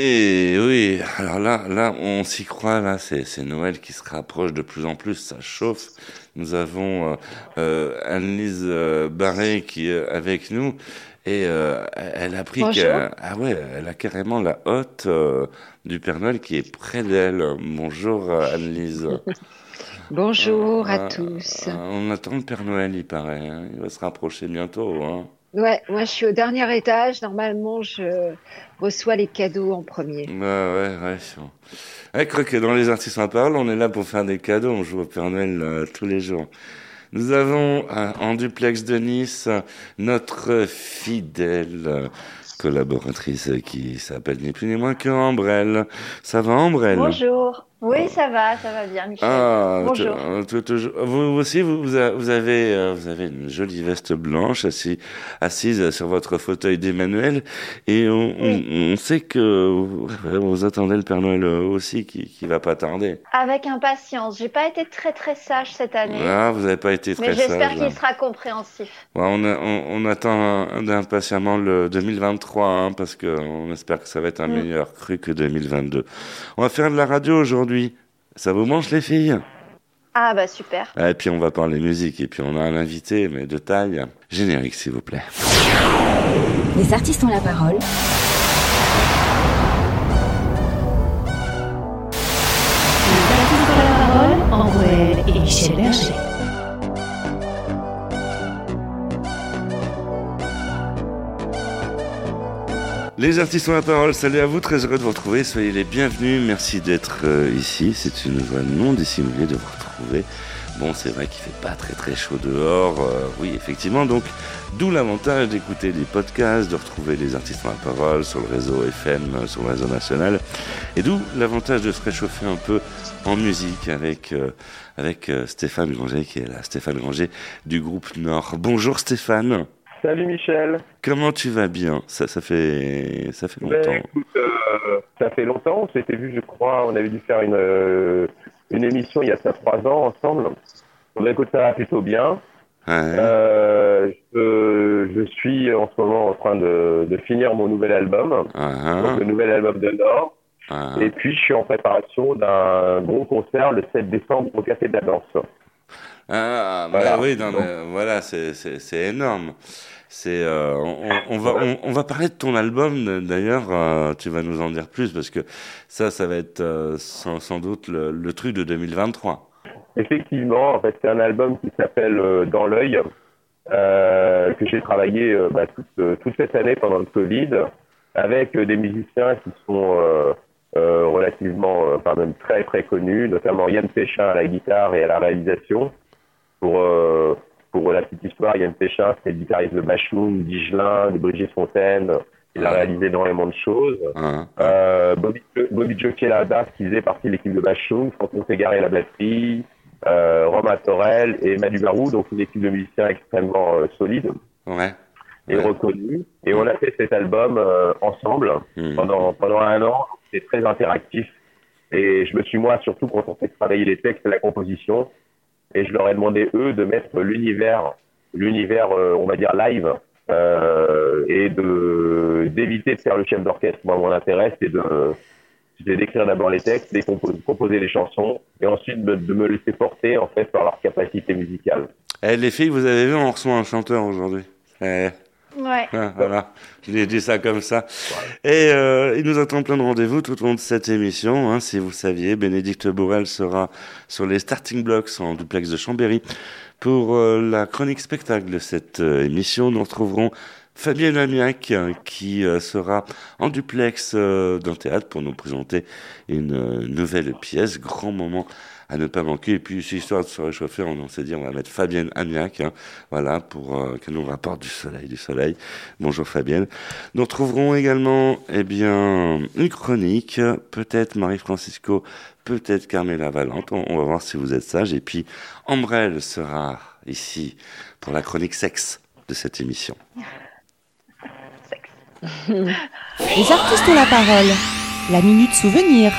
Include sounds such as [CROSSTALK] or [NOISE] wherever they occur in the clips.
Et oui, alors là, là, on s'y croit, là, c'est, Noël qui se rapproche de plus en plus, ça chauffe. Nous avons euh, euh, Anne-Lise euh, Barré qui est avec nous, et euh, elle a pris, ah ouais, elle a carrément la hotte euh, du Père Noël qui est près d'elle. Bonjour Anne-Lise. [LAUGHS] Bonjour à tous. on attend le Père Noël, il paraît. hein. Il va se rapprocher bientôt. Hein. Ouais, moi je suis au dernier étage. Normalement, je reçois les cadeaux en premier. Ouais, ouais, ouais. bon. Ouais, je crois que dans les artistes en parole, on est là pour faire des cadeaux. On joue au Père Noël euh, tous les jours. Nous avons euh, en duplex de Nice notre fidèle euh, collaboratrice qui s'appelle ni plus ni moins que Ambrelle. Ça va, Ambrelle? Bonjour. Oui, ça va, ça va bien, Michel. Ah, Bonjour. vous, aussi, vous, vous a- vous avez, euh, vous avez une jolie veste blanche assis, assise sur votre fauteuil d'Emmanuel, et on, on, on sait que vous, attendez le Père Noël aussi, qui, qui va pas tarder. Avec impatience. J'ai pas été très très sage cette année, Ah, vous n'avez pas été très mais j'espère sage. qu'il sera compréhensif. Ouais, on, a- on, on attend impatiemment le 2023, hein, parce que on espère que ça va être un Mm. meilleur cru que 2022. On va faire de la radio aujourd'hui. Ça vous mange les filles? Ah bah super. Et puis on va parler musique, et puis on a un invité, mais de taille. Générique, s'il vous plaît. Les artistes ont la parole. Les artistes ont la parole, Ambrelle et Michel Berger. Les artistes ont la parole, salut à vous, très heureux de vous retrouver, soyez les bienvenus, merci d'être euh, ici, c'est une joie non dissimulée de vous retrouver. Bon, c'est vrai qu'il fait pas très très chaud dehors, euh, oui, effectivement, donc d'où l'avantage d'écouter des podcasts, de retrouver les artistes ont la parole sur le réseau FM, euh, sur le réseau national, et d'où l'avantage de se réchauffer un peu en musique avec, euh, avec Stéphane Granger qui est là, Stéphane Granger du groupe Nord. Bonjour Stéphane, Salut Michel. comment tu vas bien? Ça, ça fait ça fait Ben, longtemps. écoute, euh, ça fait longtemps. On s'était vu, je crois. On avait dû faire une, euh, une émission il y a ça trois ans ensemble. On écoute ça plutôt bien. Ouais. Euh, je, je suis en ce moment en train de, de finir mon nouvel album, Ah, donc le nouvel album de Nord. ah, Et puis je suis en préparation d'un gros concert le 7 décembre au Café de la Danse. Ah, bah oui, non, mais voilà, c'est c'est c'est énorme. C'est euh, on, va on, on va parler de ton album d'ailleurs. euh, tu vas nous en dire plus parce que ça, ça va être euh, sans, sans doute le, le truc de 2023. Effectivement, en fait, c'est un album qui s'appelle euh, Dans l'œil, euh, que j'ai travaillé euh, bah, toute, euh, toute cette année pendant le Covid, avec euh, des musiciens qui sont euh, euh, relativement, euh, enfin même très très connus, notamment Yann Péchin à la guitare et à la réalisation. Pour euh, pour la petite histoire, Yann Péchin, c'est le guitariste de Bachoum, d'Igelin, de Brigitte Fontaine. Il a réalisé énormément de choses. Hein. Euh, Bobby, Bobby Jockey à la basse qui faisait partie de l'équipe de Bachung, François Ségaré à la batterie, euh, Romain Torel et Manu Barou, donc une équipe de musiciens extrêmement euh, solide Ouais. et Ouais. reconnue. Et on a fait cet album euh, ensemble Hmm. pendant, pendant un an. C'était très interactif. Et je me suis moi surtout concentré de travailler les textes et la composition. Et je leur ai demandé eux de mettre l'univers, l'univers, euh, on va dire live, euh, et de d'éviter de faire le chef d'orchestre. Moi, mon intérêt, c'est de c'est d'écrire d'abord les textes, de composer, composer les chansons, et ensuite de, de me laisser porter en fait par leur capacité musicale. Eh, les filles, vous avez vu, on reçoit un chanteur aujourd'hui. Eh, Ouais. ah, voilà, je l'ai dit ça comme ça. Et euh, il nous attend plein de rendez-vous tout au long de cette émission. Hein, si vous saviez, Bénédicte Bourrel sera sur les starting blocks en duplex de Chambéry pour euh, la chronique spectacle de cette euh, émission. Nous retrouverons Fabienne Amiac euh, qui sera en duplex d'un théâtre pour nous présenter une nouvelle pièce. Grand moment à ne pas manquer. Et puis, histoire de se réchauffer, on, s'est dit on va mettre Fabienne Amiac, hein, voilà, pour euh, qu'elle nous rapporte du soleil, du soleil. Bonjour Fabienne. Nous retrouverons également, eh bien, une chronique, peut-être Marie-Francisco, peut-être Carmela Valente. On, on va voir si vous êtes sage. Et puis, Ambrelle sera ici pour la chronique sexe de cette émission. Les artistes ont la parole. La minute souvenir.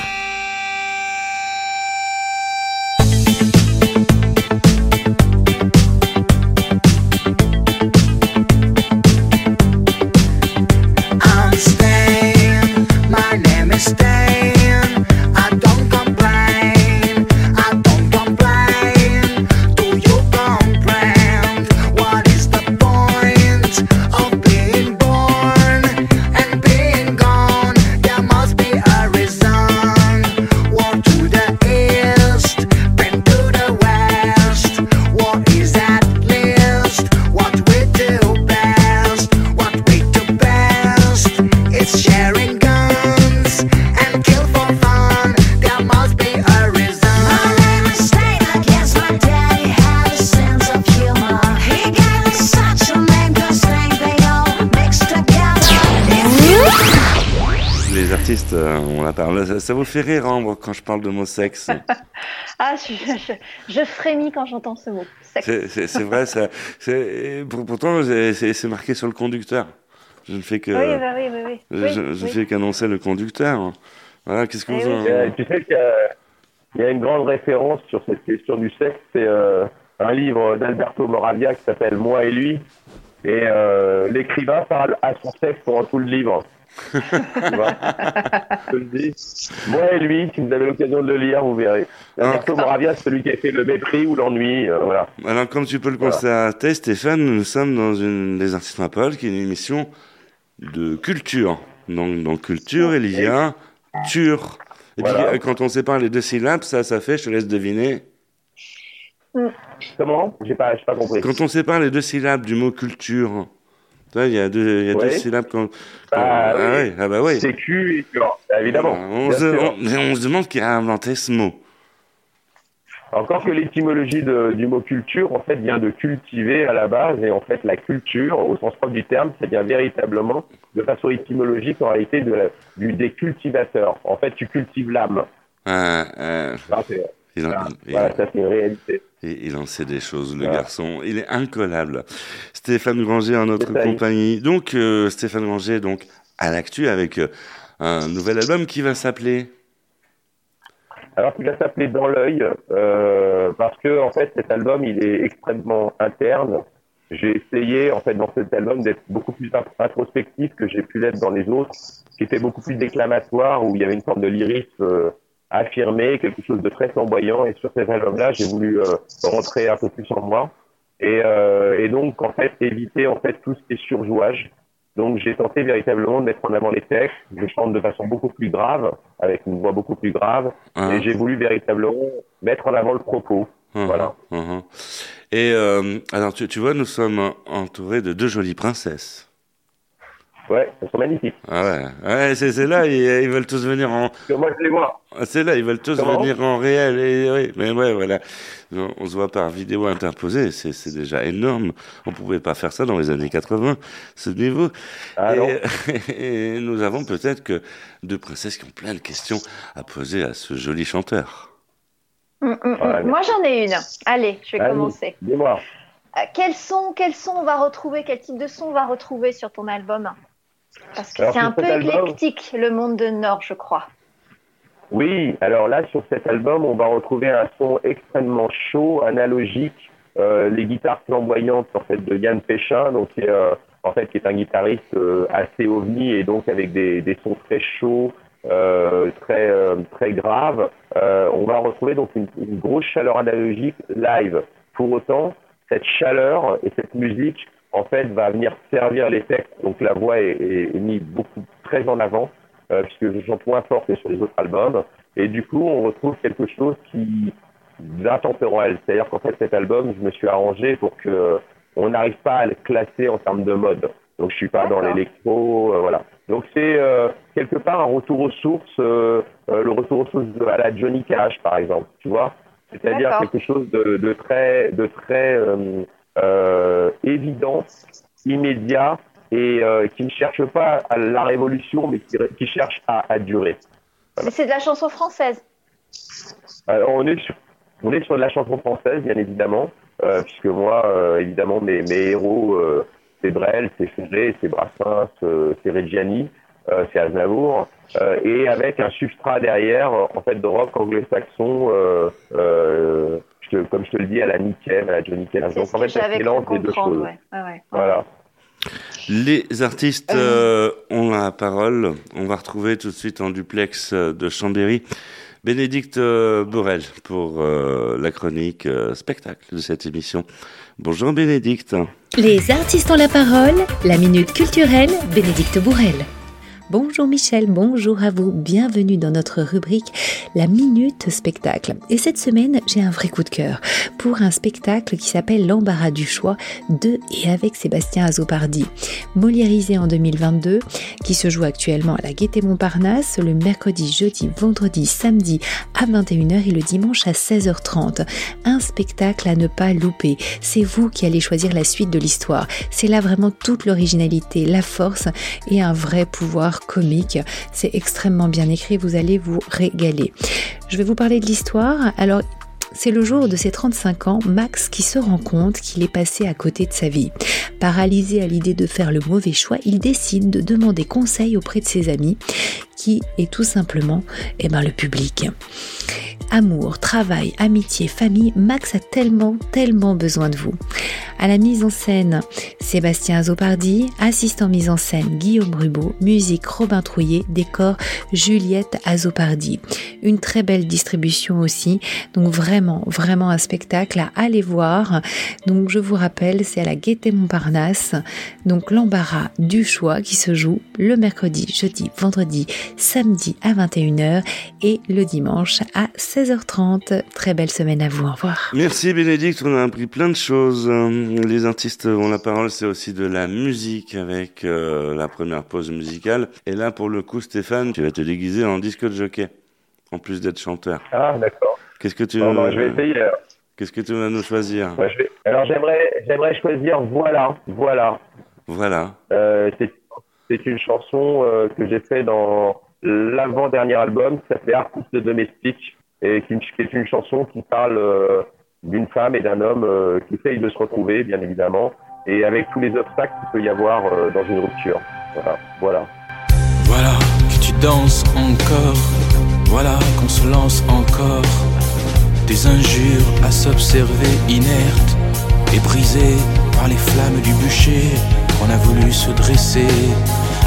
Euh, on la parle. Ça, ça vous fait rire, Ambre, quand je parle de mot sexe [LAUGHS] Ah, je, je, je frémis quand j'entends ce mot. Sexe. C'est- vrai, ça. c'est- pour- Pourtant, c'est- marqué sur le conducteur. Je ne fais que, Oui, bah oui, oui, oui. je, fais qu'annoncer le conducteur. Voilà, qu'est-ce que Eh vous oui. en... Euh, tu sais qu'il y a- il y a une grande référence sur cette question du sexe, c'est euh, un livre d'Alberto Moravia qui s'appelle Moi et lui. Et euh, l'écrivain parle à son sexe pendant tout le livre. [LAUGHS] tu vois Je te le dis. Moi et lui, si vous avez l'occasion de le lire, vous verrez. Alberto Moravia, c'est celui qui a fait le mépris ou l'ennui. euh, voilà. Alors, comme tu peux le Voilà. constater, Stéphane, nous sommes dans une des artistes Paul, qui est une émission de culture. Donc, dans culture, il y a tur. Et puis, Voilà. quand on sépare les deux syllabes, ça, ça fait, je te laisse deviner. Comment? J'ai pas, j'ai pas compris. Quand on sépare les deux syllabes du mot culture, il y a deux, il y a deux syllabes quand, quand- Bah ah, oui. ah bah oui. C'est Q et cure, évidemment. on, se, sûr. on- mais on se demande qui a inventé ce mot. Encore que l'étymologie du mot culture, en fait, vient de cultiver à la base, et en fait, la culture, au sens propre du terme, ça vient véritablement, de façon étymologique, en réalité, de, la- du, des cultivateurs. En fait, tu cultives l'âme. Euh, euh, Ça, c'est- il, en, Voilà, il- voilà, ça, c'est une réalité. il- il en sait des choses, le Voilà. garçon. Il est incollable. Stéphane Granger en notre compagnie. Donc, euh, Stéphane Granger, donc, à l'actu avec euh, un nouvel album qui va s'appeler? Alors qu'il va s'appeler Dans l'œil, euh, parce que en fait cet album il est extrêmement interne. J'ai essayé en fait dans cet album d'être beaucoup plus int- introspectif que j'ai pu l'être dans les autres, qui était beaucoup plus déclamatoire où il y avait une forme de lyrisme affirmé, quelque chose de très flamboyant. Et sur cet album-là, j'ai voulu euh, rentrer un peu plus en moi et, euh, et donc en fait éviter en fait tout ce qui est surjouage. Donc j'ai tenté véritablement de mettre en avant les textes. Je chante de façon beaucoup plus grave, avec une voix beaucoup plus grave. hein. Et j'ai voulu véritablement mettre en avant le propos. Uhum, Voilà. uhum. Et euh, alors, tu, tu vois, nous sommes entourés de deux jolies princesses. Ouais, elles sont magnifiques. Ah ouais, ouais c'est c'est là, ils, ils veulent tous venir en. Moi, je les vois. ah, C'est là, ils veulent tous Comment venir en réel. Et, oui, mais ouais, voilà. On, on se voit par vidéo interposée, c'est c'est déjà énorme. On pouvait pas faire ça dans les années 80, ce niveau. Ah et, [LAUGHS] et nous avons peut-être que deux princesses qui ont plein de questions à poser à ce joli chanteur. Hum, hum. Ouais. Moi, j'en ai une. Allez, je vais Allez. commencer. Dis-moi. Euh, quel son, quel son on va retrouver, quel type de son on va retrouver sur ton album? Parce que c'est un peu album- éclectique, le monde de Nord, je crois. Oui, alors là, sur cet album, on va retrouver un son extrêmement chaud, analogique. Euh, les guitares flamboyantes en fait de Yann Péchin, donc qui est, euh, en fait qui est un guitariste euh, assez ovni et donc avec des, des sons très chauds, très très graves. On va retrouver donc une, une grosse chaleur analogique live. Pour autant, cette chaleur et cette musique en fait va venir servir les textes. Donc la voix est, est, est mise beaucoup très en avant euh, puisque je chante moins fort que sur les autres albums. Et du coup, on retrouve quelque chose qui d'intemporel. C'est-à-dire qu'en fait, cet album, je me suis arrangé pour que on n'arrive pas à le classer en termes de mode. Donc, je suis pas dans l'électro, euh, voilà. Donc, c'est euh, quelque part un retour aux sources, euh, euh, le retour aux sources de, à la Johnny Cash, par exemple. Tu vois C'est-à-dire quelque chose de, de très, de très euh, évident, immédiat et euh, qui ne cherche pas à la révolution, mais qui, qui cherche à, à durer. Mais c'est de la chanson française. Alors, on est sur, on est sur de la chanson française, bien évidemment, euh, puisque moi, euh, évidemment, mes, mes héros, euh, c'est Brel, c'est Ferré, c'est Brassens, euh, c'est Reggiani, euh, c'est Aznavour, euh, et avec un substrat derrière, euh, en fait, de rock anglo-saxon, euh, euh, comme je te le dis, à la Nickel, à la Johnny Cash. C'est Donc, ce en fait, ça mélange les deux choses. Ouais. Ouais, ouais. Voilà. Les artistes euh, ont la parole. On va retrouver tout de suite en duplex euh, de Chambéry Bénédicte euh, Borel pour euh, la chronique euh, spectacle de cette émission. Bonjour Bénédicte. Les artistes ont la parole, la minute culturelle, Bénédicte Bourrel. Bonjour Michel, bonjour à vous, bienvenue dans notre rubrique La Minute Spectacle. Et cette semaine, j'ai un vrai coup de cœur pour un spectacle qui s'appelle L'embarras du choix de et avec Sébastien Azopardi. Moliérisé en 2022, qui se joue actuellement à la Gaîté Montparnasse le mercredi, jeudi, vendredi, samedi à 21h et le dimanche à 16h30. Un spectacle à ne pas louper. C'est vous qui allez choisir la suite de l'histoire. C'est là vraiment toute l'originalité, la force et un vrai pouvoir comique. C'est extrêmement bien écrit, vous allez vous régaler. Je vais vous parler de l'histoire. Alors, c'est le jour de ses 35 ans, Max qui se rend compte qu'il est passé à côté de sa vie. Paralysé à l'idée de faire le mauvais choix, il décide de demander conseil auprès de ses amis, qui est tout simplement eh ben, le public. Amour, travail, amitié, famille, Max a tellement, tellement besoin de vous. À la mise en scène, Sébastien Azopardi, assistant mise en scène Guillaume Rubeau, musique Robin Trouillet, décor Juliette Azopardi. Une très belle distribution aussi, donc vraiment, vraiment un spectacle à aller voir. Donc je vous rappelle, c'est à la Gaîté Montparnasse, donc l'embarras du choix qui se joue le mercredi, jeudi, vendredi, samedi à 21h et le dimanche à 16h30. Très belle semaine à vous, au revoir. Merci Bénédicte, on a appris plein de choses. Les artistes ont la parole, c'est aussi de la musique avec euh, la première pause musicale. Et là, pour le coup, Stéphane, tu vas te déguiser en disque de jockey, en plus d'être chanteur. Ah, d'accord. Qu'est-ce que tu, Bon, bon, je vais essayer. alors. qu'est-ce que tu vas nous choisir? Ouais, je vais- Alors, j'aimerais, j'aimerais choisir Voilà, voilà. Voilà. Euh, c'est, c'est une chanson euh, que j'ai fait dans l'avant-dernier album qui s'appelle Artiste domestique et qui, est une chanson qui parle euh, d'une femme et d'un homme euh, qui essayent de se retrouver, bien évidemment, et avec tous les obstacles qu'il peut y avoir dans une rupture. Voilà, voilà. Voilà que tu danses encore, voilà qu'on se lance encore. Des injures à s'observer inertes et brisées par les flammes du bûcher qu'on a voulu se dresser.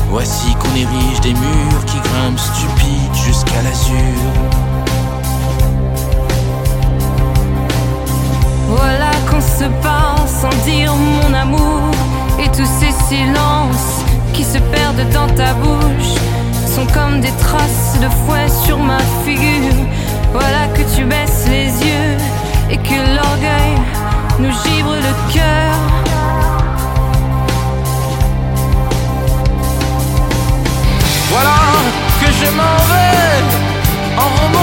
Voici qu'on érige des murs qui grimpent stupides jusqu'à l'azur. Voilà qu'on se parle sans dire mon amour Et tous ces silences qui se perdent dans ta bouche Sont comme des traces de fouet sur ma figure Voilà que tu baisses les yeux Et que l'orgueil nous givre le cœur Voilà que je m'en vais en remontant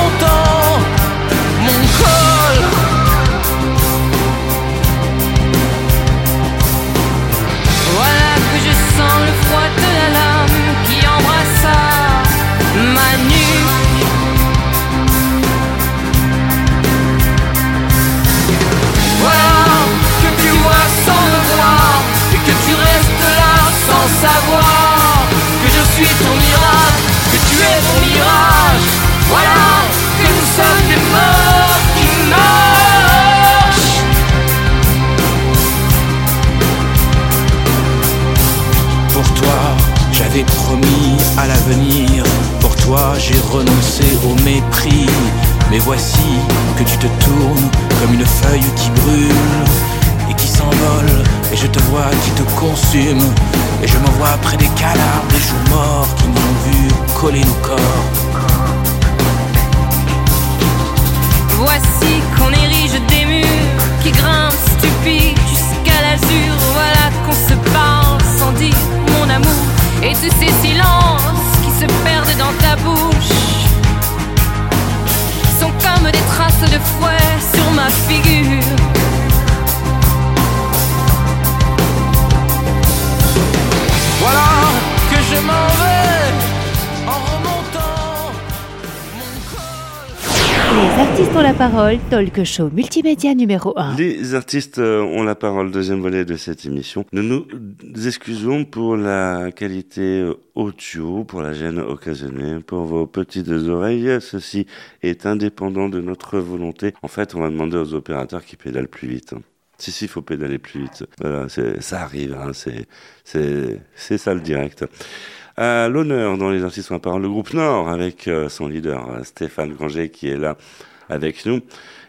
Pour toi, j'ai renoncé au mépris. Mais voici que tu te tournes comme une feuille qui brûle et qui s'envole. Et je te vois qui te consume. Et je me vois près des cadavres, des jours morts qui nous ont vu coller nos corps. Voici qu'on érige des murs qui grimpent stupides jusqu'à l'azur. Voilà qu'on se parle sans dire mon amour. Et tous ces silences qui se perdent dans ta bouche sont comme des traces de fouet sur ma figure. Voilà que je m'en vais Les artistes ont la parole, talk show multimédia numéro 1. Les artistes euh, ont la parole, deuxième volet de cette émission. Nous nous excusons pour la qualité euh, audio, pour la gêne occasionnée, pour vos petites oreilles. Ceci est indépendant de notre volonté. En fait, on va demander aux opérateurs qui pédalent plus vite. Si, si, il faut pédaler plus vite. Voilà, ça arrive, hein, c'est ça le direct. À l'honneur dans les artistes en parole, le groupe Nord avec euh, son leader euh, Stéphane Granger qui est là avec nous.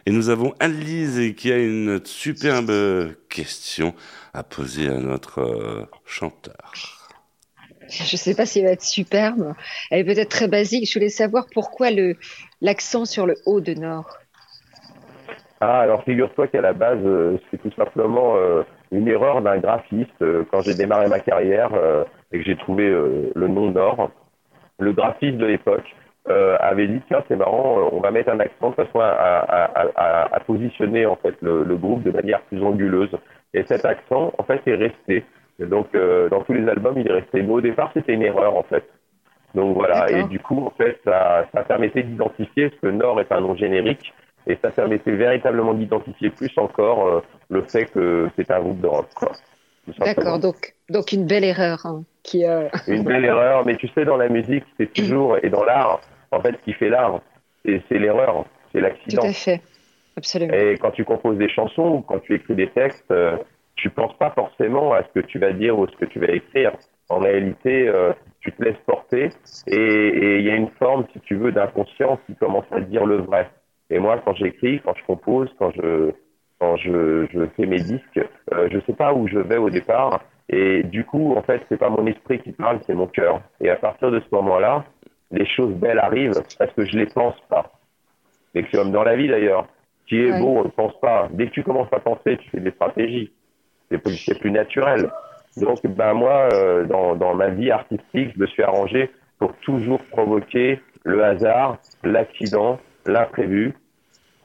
Et nous avons Anne-Lise qui a une superbe question à poser à notre euh, chanteur. Je ne sais pas si elle va être superbe. Elle est peut-être très basique. Je voulais savoir pourquoi le l'accent sur le haut de Nord. Ah, alors figure-toi qu'à la base, euh, c'est tout simplement euh, une erreur d'un graphiste. Euh, quand j'ai démarré ma carrière euh, et que j'ai trouvé euh, le nom Nord, le graphiste de l'époque euh, avait dit tiens c'est marrant, on va mettre un accent de façon à, à, à, à- à positionner en fait le, le groupe de manière plus anguleuse. Et cet accent en fait est resté. Et donc euh, dans tous les albums il est resté. Mais au départ c'était une erreur en fait. Donc voilà, et du coup, en fait, ça, ça permettait d'identifier, parce que Nord est un nom générique, et ça permettait véritablement d'identifier plus encore le fait que c'est un groupe de rock. quoi. D'accord, donc, donc une belle erreur. hein, qui, euh, Une belle [LAUGHS] erreur, mais tu sais, dans la musique, c'est toujours, et dans l'art, en fait, ce qui fait l'art, c'est l'erreur, c'est tout l'accident. à fait. Absolument. Et quand tu composes des chansons ou quand tu écris des textes, euh, tu penses pas forcément à ce que tu vas dire ou ce que tu vas écrire. En réalité, euh, tu te laisses porter et il y a une forme, si tu veux, d'inconscience qui commence à dire le vrai. Et moi, quand j'écris, quand je compose, quand je quand je, je fais mes disques, euh, je sais pas où je vais au départ. Et du coup, en fait, c'est pas mon esprit qui parle, c'est mon cœur. Et à partir de ce moment-là, les choses belles arrivent parce que je les pense pas. Et c'est comme dans la vie d'ailleurs. Qui est Ouais. beau, ne pense pas. Dès que tu commences à penser, tu fais des stratégies. C'est plus, naturel. Donc, ben moi, euh, dans, dans ma vie artistique, je me suis arrangé pour toujours provoquer le hasard, l'accident, l'imprévu,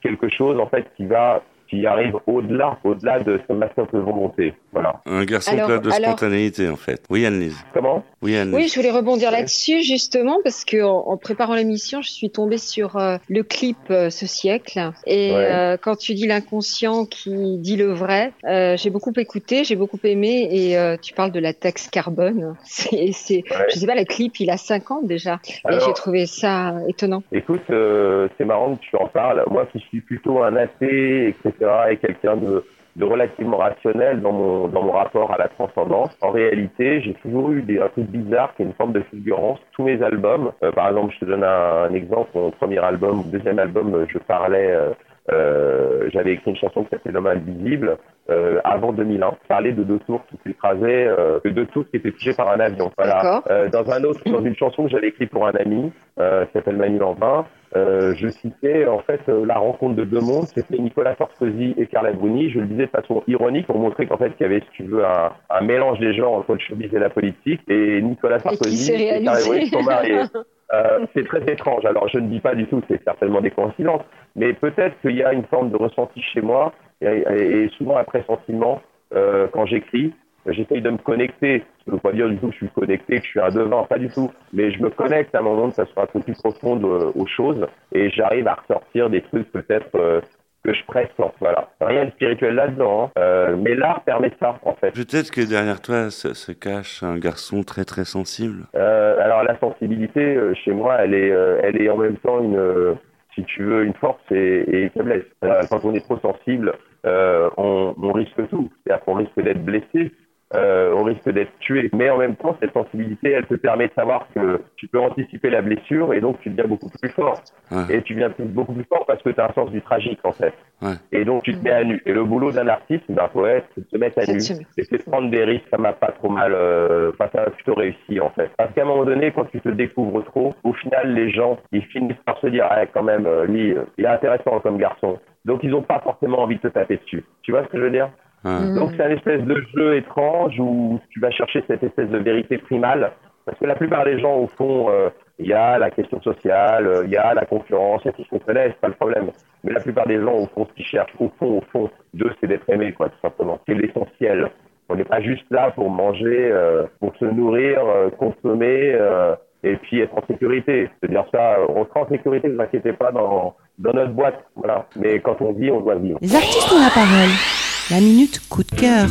quelque chose en fait qui va, qui arrive au-delà, au-delà de ce ma simple volonté. Voilà. Un garçon Alors- plein de alors- spontanéité, en fait. Oui, Anne-Lise. Comment? Oui, Anne-Lise. Oui, je voulais rebondir là-dessus justement parce que en, en préparant l'émission, je suis tombée sur euh, le clip euh, ce siècle et Ouais. euh, quand tu dis l'inconscient qui dit le vrai, euh, j'ai beaucoup écouté, j'ai beaucoup aimé et euh, tu parles de la taxe carbone. [LAUGHS] C'est, c'est, Ouais. je sais pas, le clip il a 5 ans déjà et j'ai trouvé ça étonnant. Écoute, euh, c'est marrant que tu en parles. Moi qui suis plutôt un athée, etc., et quelqu'un de, de relativement rationnel dans mon, dans mon rapport à la transcendance, en réalité, j'ai toujours eu des, un truc bizarre qui est une forme de fulgurance. Tous mes albums, euh, par exemple, je te donne un, exemple, mon premier album, mon deuxième album, euh, je parlais, euh, euh, j'avais écrit une chanson qui s'appelait L'homme invisible, euh, avant 2001. Je parlais de deux tours qui s'écrasaient, euh, de deux tours qui étaient touchées par un avion. Voilà. Euh, dans un autre, dans une chanson que j'avais écrite pour un ami, euh, qui s'appelle Manu Lanvin, euh, je citais en fait euh, la rencontre de deux mondes, c'était Nicolas Sarkozy et Carla Bruni. Je le disais de façon ironique pour montrer qu'en fait qu'il y avait, si tu veux, un, un mélange des genres entre le showbiz et la politique. Et Nicolas Et Sarkozy s'est et Carla Bruni sont mariés. [LAUGHS] Euh, c'est très étrange. Alors, je ne dis pas du tout que c'est certainement des coïncidences, mais peut-être qu'il y a une forme de ressenti chez moi et, et- souvent un pressentiment euh, quand j'écris. J'essaye de me connecter. Ça ne veut pas dire du tout que je suis connecté, que je suis un devin, pas du tout. Mais je me connecte à un moment de façon un peu plus profonde euh, aux choses et j'arrive à ressortir des trucs peut-être euh, que je pressens. Voilà. Rien de spirituel là-dedans, hein. Euh, mais l'art permet ça en fait. Peut-être que derrière toi se, se cache un garçon très très sensible. Euh, alors la sensibilité euh, chez moi, elle est, elle est en même temps une, euh, si tu veux, une force et, une faiblesse. Quand on est trop sensible, euh, on, on risque tout. C'est-à-dire qu'on risque d'être blessé, euh, on risque d'être tué. Mais en même temps, cette sensibilité, elle te permet de savoir que tu peux anticiper la blessure et donc tu deviens beaucoup plus fort. Ouais. Et tu deviens beaucoup plus fort parce que tu as un sens du tragique en fait. Ouais. Et donc tu te mets à nu. Et le boulot d'un artiste, d'un poète, c'est de se mettre à nu. Et c'est de prendre des risques, ça m'a pas trop mal, euh, enfin ça a plutôt réussi en fait. Parce qu'à un moment donné, quand tu te découvres trop, au final les gens, ils finissent par se dire, ah, quand même, euh, lui, euh, il est intéressant comme garçon. Donc ils ont pas forcément envie de te taper dessus. Tu vois ce que je veux dire? Mm. donc c'est un espèce de jeu étrange où tu vas chercher cette espèce de vérité primale. Parce que la plupart des gens, au fond, euh, il y a la question sociale, euh, il y a la concurrence, il y a tout ce qu'on connaît, c'est pas le problème. Mais la plupart des gens, au fond, ce qu'ils cherchent, au fond, au fond, d'eux, c'est d'être aimé, quoi, tout simplement. C'est l'essentiel. On n'est pas juste là pour manger, euh, pour se nourrir, euh, consommer, euh, et puis être en sécurité. C'est-à-dire ça, on sera en sécurité, ne vous inquiétez pas, dans, dans notre boîte. Voilà. Mais quand on vit, on doit vivre. Les artistes ont la parole. La minute coup de cœur.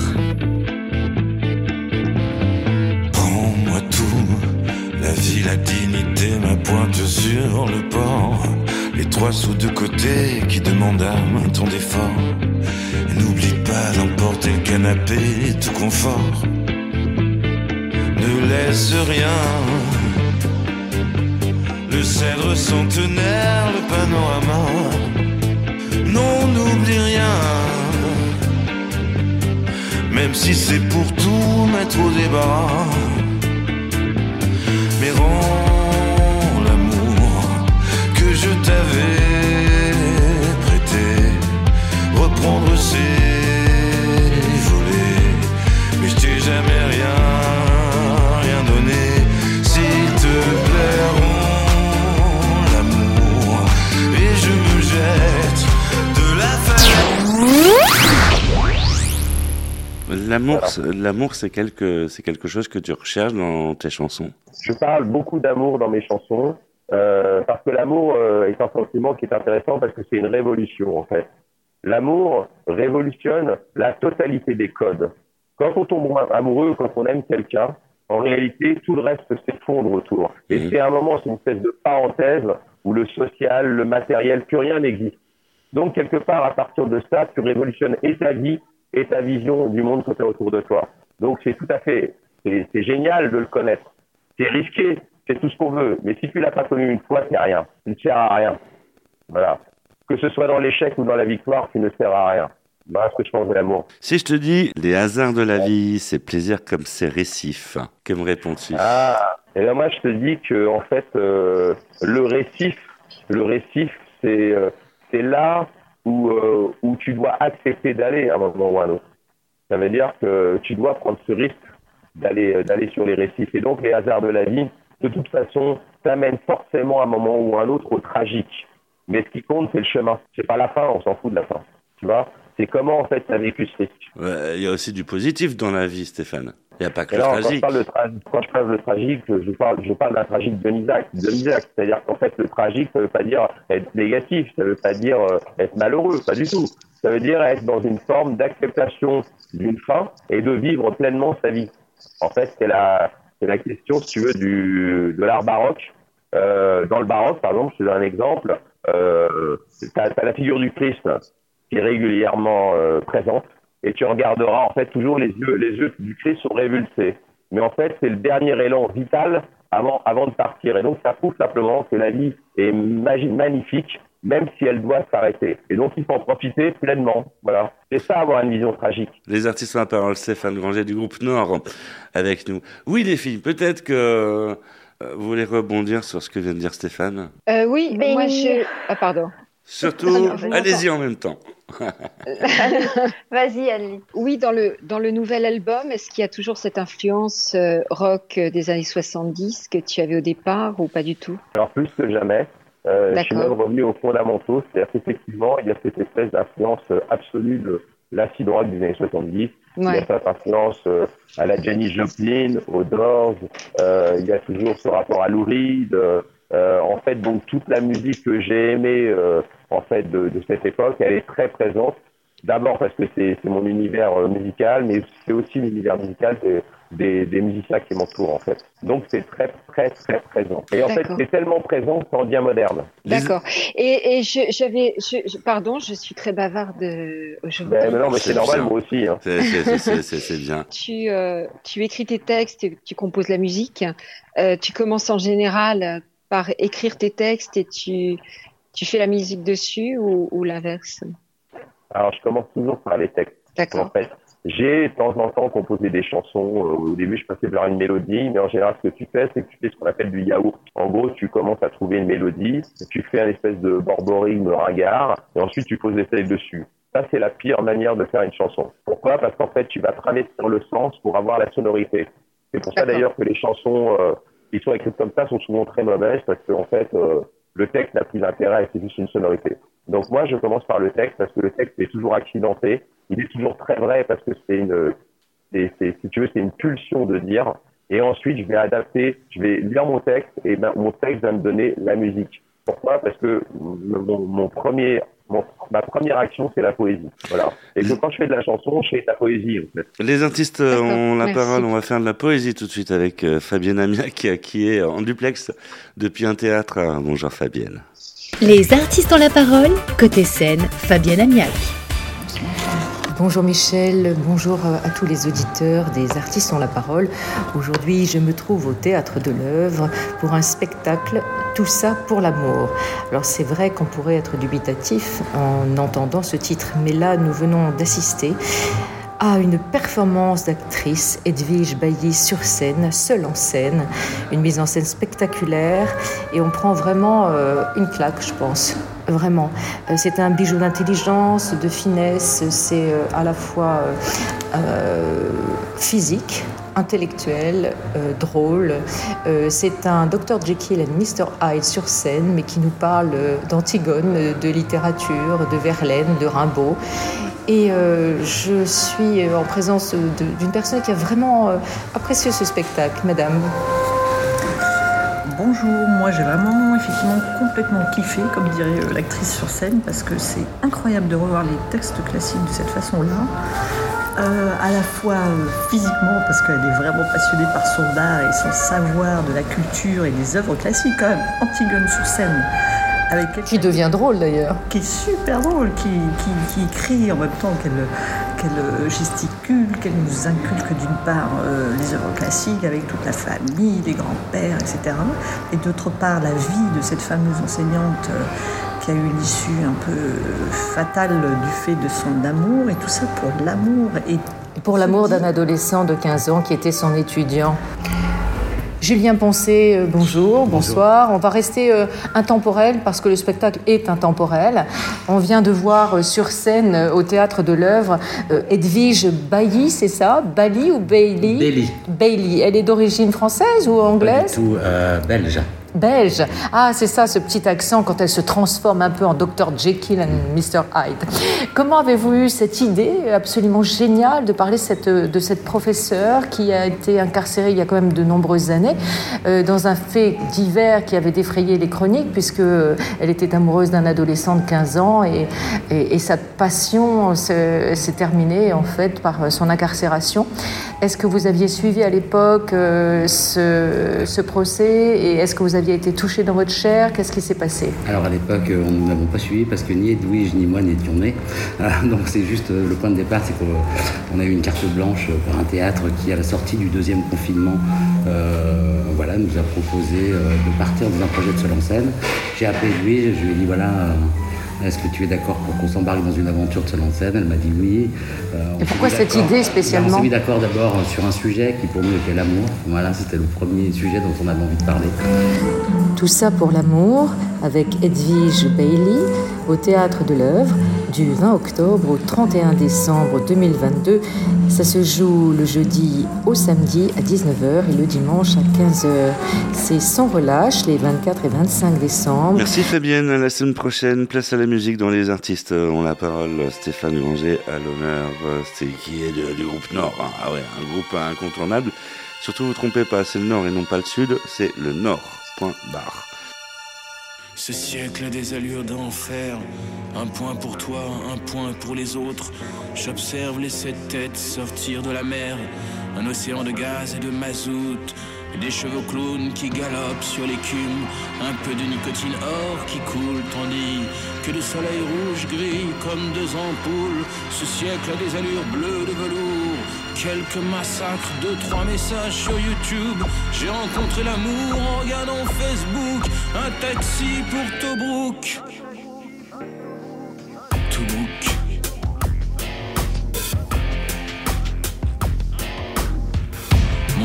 Prends-moi tout, la vie, la dignité, ma pointe sur le port. Les trois sous de côté qui demandent à main ton effort. Et N'oublie pas emporte le canapé, tout confort. Ne laisse rien. Le cèdre centenaire, le panorama. Non, n'oublie rien. Même si c'est pour tout mettre au débat. Mais rends l'amour que je t'avais prêté. Reprendre ses L'amour, c'est- l'amour, c'est quelque, c'est quelque chose que tu recherches dans tes chansons. Je parle beaucoup d'amour dans mes chansons euh, parce que l'amour euh, est un sentiment qui est intéressant parce que c'est une révolution en fait. L'amour révolutionne la totalité des codes. Quand on tombe amoureux, quand on aime quelqu'un, en réalité, tout le reste s'effondre autour. Et Mhm. c'est un moment, c'est une espèce de parenthèse où le social, le matériel, plus rien n'existe. Donc, quelque part, à partir de ça, tu révolutionnes et ta vie et ta vision du monde qui est autour de toi. Donc, c'est tout à fait, c'est c'est génial de le connaître. C'est risqué, c'est tout ce qu'on veut. Mais si tu l'as pas connu une fois, c'est rien. Tu ne sers à rien. Voilà. Que ce soit dans l'échec ou dans la victoire, tu ne sers à rien. Voilà ce que je pense de l'amour. Si je te dis les hasards de la vie, ces plaisirs comme ces récifs, que me réponds-tu? Ah, et là moi je te dis que en fait euh, le récif, le récif c'est euh, c'est là où euh, où tu dois accepter d'aller à un moment ou à un autre. Ça veut dire que tu dois prendre ce risque d'aller euh, d'aller sur les récifs. Et donc les hasards de la vie, de toute façon, t'amènent forcément à un moment ou à un autre au tragique. Mais ce qui compte c'est le chemin. C'est pas la fin, on s'en fout de la fin. Tu vois? C'est comment en fait t'as vécu ce risque. Il y a aussi du positif dans la vie, Stéphane. Il n'y a pas que Et le là, quand je tragique. parle de quand je parle de tragique, je parle, je parle d'un tragique de Nisac. C'est-à-dire qu'en fait, le tragique, ça veut pas dire être négatif, ça veut pas dire euh, être malheureux, pas du tout. Ça veut dire être dans une forme d'acceptation d'une fin et de vivre pleinement sa vie. En fait, c'est la, c'est la question, si tu veux, du, de l'art baroque. Euh, dans le baroque, par exemple, je te donne un exemple, euh, t'as, t'as la figure du Christ qui est régulièrement euh, présente et tu regarderas en fait toujours les yeux, les yeux du Christ sont révulsés. Mais en fait, c'est le dernier élan vital avant, avant de partir. Et donc, ça prouve simplement que la vie est magnifique, même si elle doit s'arrêter. Et donc, il faut en profiter pleinement. Voilà. C'est ça, avoir une vision tragique. Les artistes ont la parole, Stéphane Granger du groupe Nord avec nous. Oui, les filles, peut-être que euh, vous voulez rebondir sur ce que vient de dire Stéphane? Euh, oui, Ben- moi je. Ah, pardon. Surtout, je allez-y en même temps. [LAUGHS] Vas-y, Anne. Oui, dans le, dans le nouvel album, est-ce qu'il y a toujours cette influence euh, rock euh, des années 70 que tu avais au départ ou pas du tout? Alors, plus que jamais, euh, je suis même revenu aux fondamentaux. C'est-à-dire qu'effectivement, il y a cette espèce d'influence absolue de l'acid rock des années 70. Il y a cette influence euh, à la Janis Joplin, aux Doors. Euh, il y a toujours ce rapport à Lou Reed. Euh, en fait, donc toute la musique que j'ai aimée euh, en fait de, de cette époque, elle est très présente. D'abord parce que c'est mon univers euh, musical, mais c'est aussi l'univers musical des, des, des musiciens qui m'entourent en fait. Donc c'est très très très présent. Et en fait, D'accord. c'est tellement présent que ça en devient moderne. D'accord. Et, j'avais. Je, je- pardon, je suis très bavarde aujourd'hui. Ben, non, mais C'est normal, bien. moi aussi. Hein. C'est- bien. [LAUGHS] Tu, euh, tu écris tes textes, tu composes la musique. Euh, tu commences en général par écrire tes textes et tu, tu fais la musique dessus ou, ou l'inverse? Alors, je commence toujours par les textes. En fait, j'ai de temps en temps composé des chansons. Euh, Au début, je passais par une mélodie, mais en général, ce que tu fais, c'est que tu fais ce qu'on appelle du yaourt. En gros, tu commences à trouver une mélodie, tu fais un espèce de borborigme ringard, et ensuite tu poses des textes dessus. Ça, c'est la pire manière de faire une chanson. Pourquoi? Parce qu'en fait, tu vas travestir le sens pour avoir la sonorité. C'est pour ça d'ailleurs que les chansons euh, qui sont écrites comme ça sont souvent très mauvaises, parce qu'en fait, euh, le texte n'a plus d'intérêt, c'est juste une sonorité. Donc moi, je commence par le texte parce que le texte est toujours accidenté. Il est toujours très vrai parce que c'est une, si tu veux, c'est une pulsion de dire. Et ensuite, je vais adapter, je vais lire mon texte et ben, mon texte va me donner la musique. Pourquoi? Parce que mon premier, ma première action, c'est la poésie. Voilà. Et que quand je fais de la chanson, je fais de la poésie, en fait. Les artistes ont la merci. parole. On va faire de la poésie tout de suite avec euh, Fabienne Amiac [LAUGHS] qui est en duplex depuis un théâtre. Bonjour Fabienne. Les artistes ont la parole, côté scène, Fabienne Amiac. Bonjour Michel, bonjour à tous les auditeurs des artistes ont la parole. Aujourd'hui, je me trouve au théâtre de l'œuvre pour un spectacle Tout ça pour l'amour. Alors c'est vrai qu'on pourrait être dubitatif en entendant ce titre, mais là nous venons d'assister à une performance d'actrice Edwige Bailly sur scène, seule en scène, une mise en scène spectaculaire et on prend vraiment euh, une claque, je pense. Vraiment. Euh, C'est un bijou d'intelligence, de finesse, c'est euh, à la fois euh, physique, intellectuel, drôle. C'est un Dr Jekyll et Mr Hyde sur scène, mais qui nous parle d'Antigone, de littérature, de Verlaine, de Rimbaud. Et je suis en présence d'une personne qui a vraiment apprécié ce spectacle, madame. Bonjour, moi j'ai vraiment effectivement complètement kiffé, comme dirait euh, l'actrice sur scène, parce que c'est incroyable de revoir les textes classiques de cette façon-là. Euh, à la fois euh, physiquement, parce qu'elle est vraiment passionnée par son art et son savoir de la culture et des œuvres classiques quand même. Antigone sur scène, avec Qui devient drôle d'ailleurs. qui est super drôle, qui, qui, qui écrit en même temps qu'elle qu'elle euh, gesticule, qu'elle nous inculque d'une part euh, les œuvres classiques avec toute la famille, les grands-pères, etc. Et d'autre part la vie de cette fameuse enseignante euh, qui a eu une issue un peu fatale du fait de son amour, et tout ça pour l'amour. Et Pour l'amour d'un adolescent de 15 ans qui était son étudiant. Julien Poncé, euh, bonjour, bonsoir. On va rester euh, intemporel parce que le spectacle est intemporel. On vient de voir euh, sur scène au théâtre de l'œuvre Edwige Bailly, c'est ça? Bailly ou Bailey Bailey. Bailey. Elle est d'origine française ou Pas anglaise? du tout belge. Belge. Ah, c'est ça, ce petit accent quand elle se transforme un peu en Dr. Jekyll and Mr. Hyde. Comment avez-vous eu cette idée absolument géniale de parler de cette professeure qui a été incarcérée il y a quand même de nombreuses années euh, dans un fait divers qui avait défrayé les chroniques puisque euh, elle était amoureuse d'un adolescent de 15 ans et, et, sa passion se- s'est terminée en fait par son incarcération. Est-ce que vous aviez suivi à l'époque euh, ce, ce procès et est-ce que vous aviez été touché dans votre chair Qu'est-ce qui s'est passé Alors à l'époque, euh, nous n'avons pas suivi parce que ni Edwige ni moi n'étions nés. Euh, Donc c'est juste euh, le point de départ, c'est qu'on a eu une carte blanche pour un théâtre qui, à la sortie du deuxième confinement, voilà, nous a proposé de partir dans un projet de seul en scène. J'ai appelé Edwige, je lui ai dit voilà. Est-ce que tu es d'accord pour qu'on s'embarque dans une aventure de seul en scène Elle m'a dit oui. Euh, Et pourquoi cette idée Ben, spécialement On s'est mis d'accord d'abord sur un sujet qui pour nous était l'amour. Voilà, c'était le premier sujet dont on avait envie de parler. Tout ça pour l'amour avec Edwige Bailey au théâtre de l'œuvre du 20 octobre au 31 décembre 2022. Ça se joue le jeudi au samedi à 19h et le dimanche à 15h. C'est sans relâche les 24 et 25 décembre. Merci Fabienne, à la semaine prochaine. Place à la musique dont les artistes ont la parole. Stéphane Granger à l'honneur, euh, qui est du groupe Nord. hein. Ah ouais, un groupe incontournable. Surtout, vous trompez pas, c'est le Nord et non pas le Sud, c'est le Nord. Point barre. Ce siècle a des allures d'enfer. Un point pour toi, un point pour les autres. J'observe les sept têtes sortir de la mer. Un océan de gaz et de mazout. Des chevaux clowns qui galopent sur l'écume. Un peu de nicotine or qui coule tandis que le soleil rouge grille comme deux ampoules. Ce siècle a des allures bleues de velours. Quelques massacres, deux, trois messages sur YouTube. J'ai rencontré l'amour en regardant Facebook. Un taxi pour Tobruk.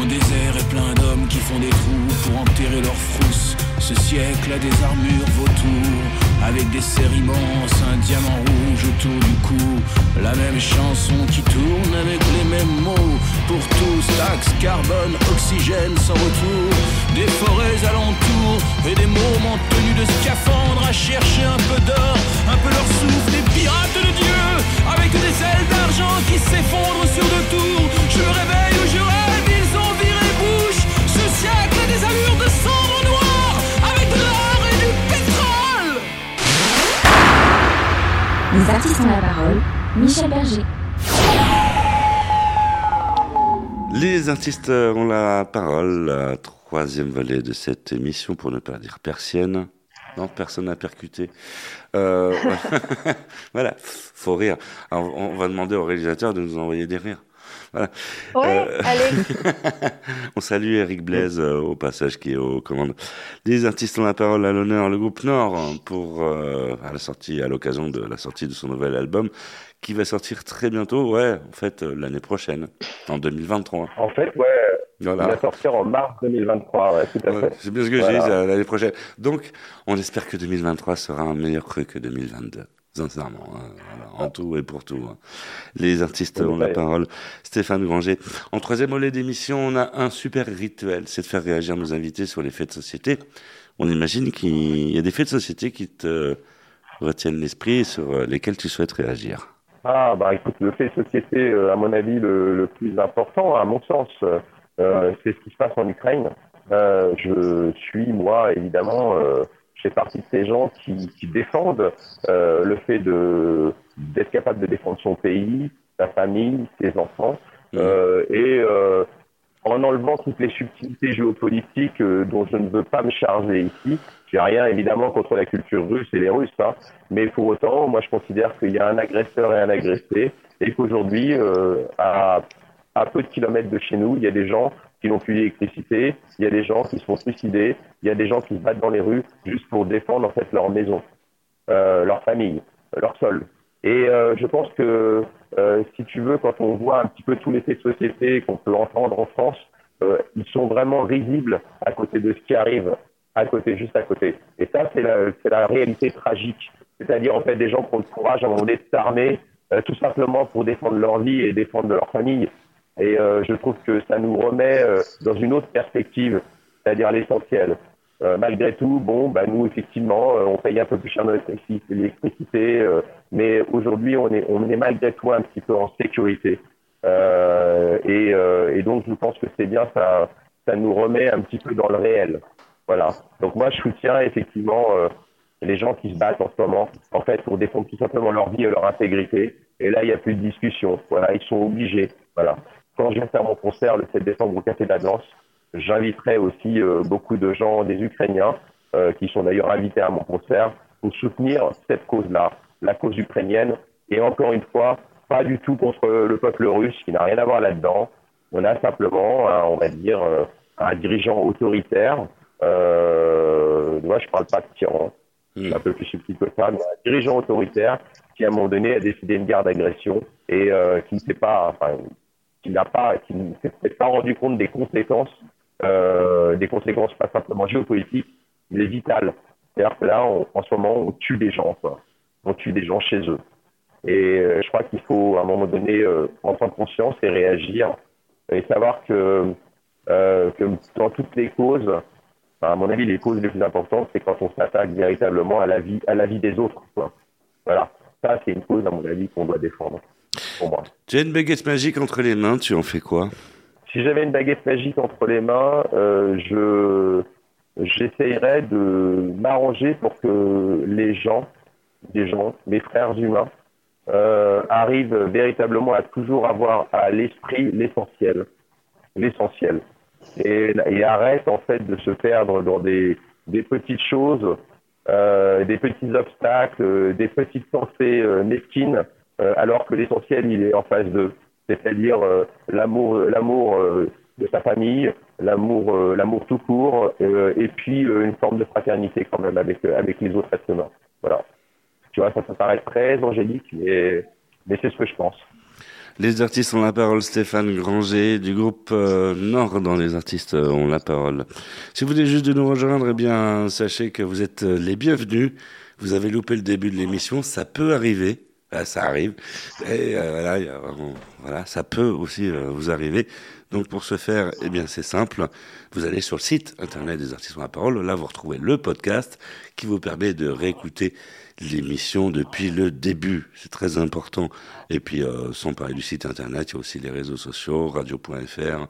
Mon désert est plein d'hommes qui font des trous pour enterrer leurs frousses. Ce siècle a des armures vautours avec des serres immenses, un diamant rouge autour du cou. La même chanson qui tourne avec les mêmes mots. Pour tous, taxe, carbone, oxygène sans retour. Des forêts alentours et des mômes en tenue de scaphandre à chercher un peu d'or, un peu leur souffle. Des pirates de Dieu avec des ailes d'argent qui s'effondrent sur deux tours. Je me réveille Les artistes ont la parole. Michel Berger. Les artistes ont la parole, la troisième volet de cette émission, pour ne pas dire persienne. Non, personne n'a percuté. Euh, [LAUGHS] voilà, faut rire. On va demander au réalisateur de nous envoyer des rires. Voilà. Ouais, Euh, allez. [LAUGHS] on salue Eric Blaise euh, au passage qui est aux commandes. Les artistes ont la parole à l'honneur, le groupe Nord pour euh, à la sortie, à l'occasion de la sortie de son nouvel album qui va sortir très bientôt. Ouais, en fait euh, l'année prochaine, en 2023. En fait, ouais, Voilà. il va sortir en mars 2023, ouais, tout à Ouais, fait. c'est bien ce que Voilà. j'ai dit l'année prochaine. Donc, on espère que 2023 sera un meilleur cru que 2022. Sincèrement, hein, voilà, en tout et pour tout. hein. Les artistes ont la Ouais. parole. Stéphane Granger. En troisième volet d'émission, on a un super rituel, c'est de faire réagir nos invités sur les faits de société. On imagine qu'il y a des faits de société qui te retiennent l'esprit et sur euh, lesquels tu souhaites réagir. Ah, bah écoute, le fait de société, euh, à mon avis, le, le plus important, à mon sens, euh, c'est ce qui se passe en Ukraine. Euh, je suis, moi, évidemment, euh, je fais partie de ces gens qui, qui défendent euh, le fait de d'être capable de défendre son pays, sa famille, ses enfants, euh, et euh, en enlevant toutes les subtilités géopolitiques dont je ne veux pas me charger ici. J'ai rien évidemment contre la culture russe et les Russes, hein, mais pour autant, moi je considère qu'il y a un agresseur et un agressé, et qu'aujourd'hui, à, à peu de kilomètres de chez nous, il y a des gens qui n'ont plus d'électricité, il y a des gens qui se font suicider, il y a des gens qui se battent dans les rues juste pour défendre en fait leur maison, euh, leur famille, leur sol. Et euh, je pense que euh, si tu veux, quand on voit un petit peu tous les faits de société qu'on peut entendre en France, ils sont vraiment risibles à côté de ce qui arrive à côté, juste à côté. Et ça, c'est la, la réalité tragique. C'est-à-dire, en fait, des gens qui ont le courage à un moment donné de s'armer, tout simplement pour défendre leur vie et défendre leur famille. Et euh, je trouve que ça nous remet euh, dans une autre perspective, c'est-à-dire l'essentiel. Euh, malgré tout, bon, bah, nous, effectivement, on paye un peu plus cher notre électrici- l'électricité, euh, mais aujourd'hui, on est, malgré tout un petit peu en sécurité. Et, donc, je pense que c'est bien, ça, nous remet un petit peu dans le réel. Voilà. Donc, moi, je soutiens effectivement les gens qui se battent en ce moment, en fait, pour défendre tout simplement leur vie et leur intégrité. Et là, il n'y a plus de discussion. Voilà, ils sont obligés. Voilà. Quand je vais faire mon concert le 7 décembre au Café d'Advance, j'inviterai aussi euh, beaucoup de gens, des Ukrainiens, euh, qui sont d'ailleurs invités à mon concert, pour soutenir cette cause-là, la cause ukrainienne. Et encore une fois, pas du tout contre le peuple russe, qui n'a rien à voir là-dedans. On a simplement, on va dire, euh, un dirigeant autoritaire. Moi, je parle pas de tyran, c'est un peu plus subtil que ça, mais un dirigeant autoritaire qui, à un moment donné, a décidé une guerre d'agression et qui ne s'est pas, qui n'a pas, qui ne s'est pas rendu compte des conséquences, euh, des conséquences pas simplement géopolitiques, mais vitales. C'est-à-dire que là, en ce moment, on tue des gens, quoi. On tue des gens chez eux. Et euh, je crois qu'il faut, à un moment donné, euh, en prendre conscience et réagir et savoir que, dans toutes les causes, à mon avis, les causes les plus importantes, c'est quand on s'attaque véritablement à la vie, à la vie des autres. Quoi. Voilà. Ça, c'est une cause, à mon avis, qu'on doit défendre. Pour moi. Tu as une baguette magique entre les mains, tu en fais quoi? Si j'avais une baguette magique entre les mains, euh, je j'essayerais de m'arranger pour que les gens, les gens, mes frères humains, euh, arrivent véritablement à toujours avoir à l'esprit l'essentiel, l'essentiel, et, et arrêtent en fait de se perdre dans des des petites choses, euh, des petits obstacles, des petites pensées mesquines, alors que l'essentiel il est en face d'eux, c'est-à-dire euh, l'amour, l'amour euh, de sa famille, l'amour, euh, l'amour tout court, euh, et puis euh, une forme de fraternité quand même avec euh, avec les autres êtres humains. Voilà. Tu vois, ça, ça paraît très angélique, mais mais c'est ce que je pense. Les artistes ont la parole, Stéphane Granger du groupe euh, Nord dans les artistes euh, ont la parole. Si vous voulez juste de nous rejoindre, eh bien, sachez que vous êtes euh, les bienvenus. Vous avez loupé le début de l'émission, ça peut arriver. Ah, ça arrive. Et euh, voilà, vraiment- voilà, ça peut aussi euh, vous arriver. Donc pour ce faire, eh bien c'est simple. Vous allez sur le site internet des artistes ont la parole. Là, vous retrouvez le podcast qui vous permet de réécouter l'émission depuis le début. C'est très important. Et puis, euh, sans parler du site internet, il y a aussi les réseaux sociaux, radio.fr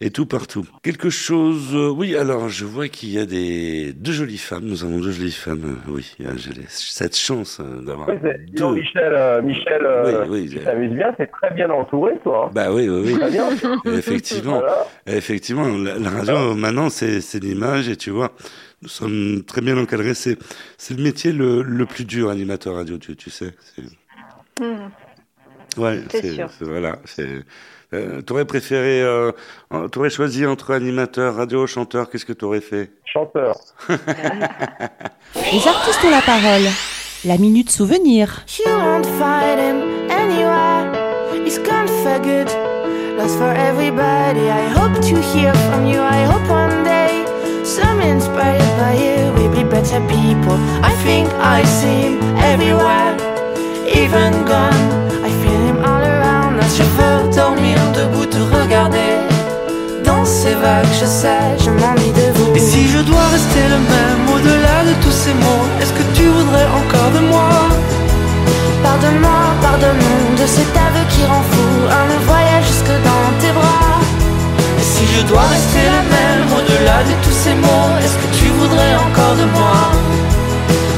et tout partout. Quelque chose, euh, oui, alors je vois qu'il y a des deux jolies femmes. Nous avons deux jolies femmes. euh, oui, j'ai cette chance euh, d'avoir deux. donc, Michel, euh, Michel, Oui, oui, tu bien, c'est très bien entouré, toi. hein. Bah oui, oui, oui. Très bien. [LAUGHS] Effectivement, Voilà. effectivement, la, la radio maintenant c'est c'est l'image et tu vois, nous sommes très bien encadrés. C'est, c'est le métier le, le plus dur, animateur radio, tu, tu sais. C'est- Hmm. Ouais, C'est c'est, sûr. c'est- voilà. C'est, euh, t'aurais préféré, euh, t'aurais choisi entre animateur, radio, chanteur, qu'est-ce que t'aurais fait? Chanteur. [LAUGHS] Les artistes ont la parole. La minute souvenir. You won't find him anywhere. He's gone for good. Lost for everybody. I hope to hear from you. I hope one day, some inspired by you, we'll be better people. I think I see Je sais, je m'ennuie de vous. Et si je dois rester le même au-delà de tous ces mots, est-ce que tu voudrais encore de moi? Pardonne-moi, pardonne-nous de cet aveu qui rend fou Un long voyage jusque dans tes bras. Et si je dois rester le même au-delà de tous ces mots, est-ce que tu voudrais encore de moi?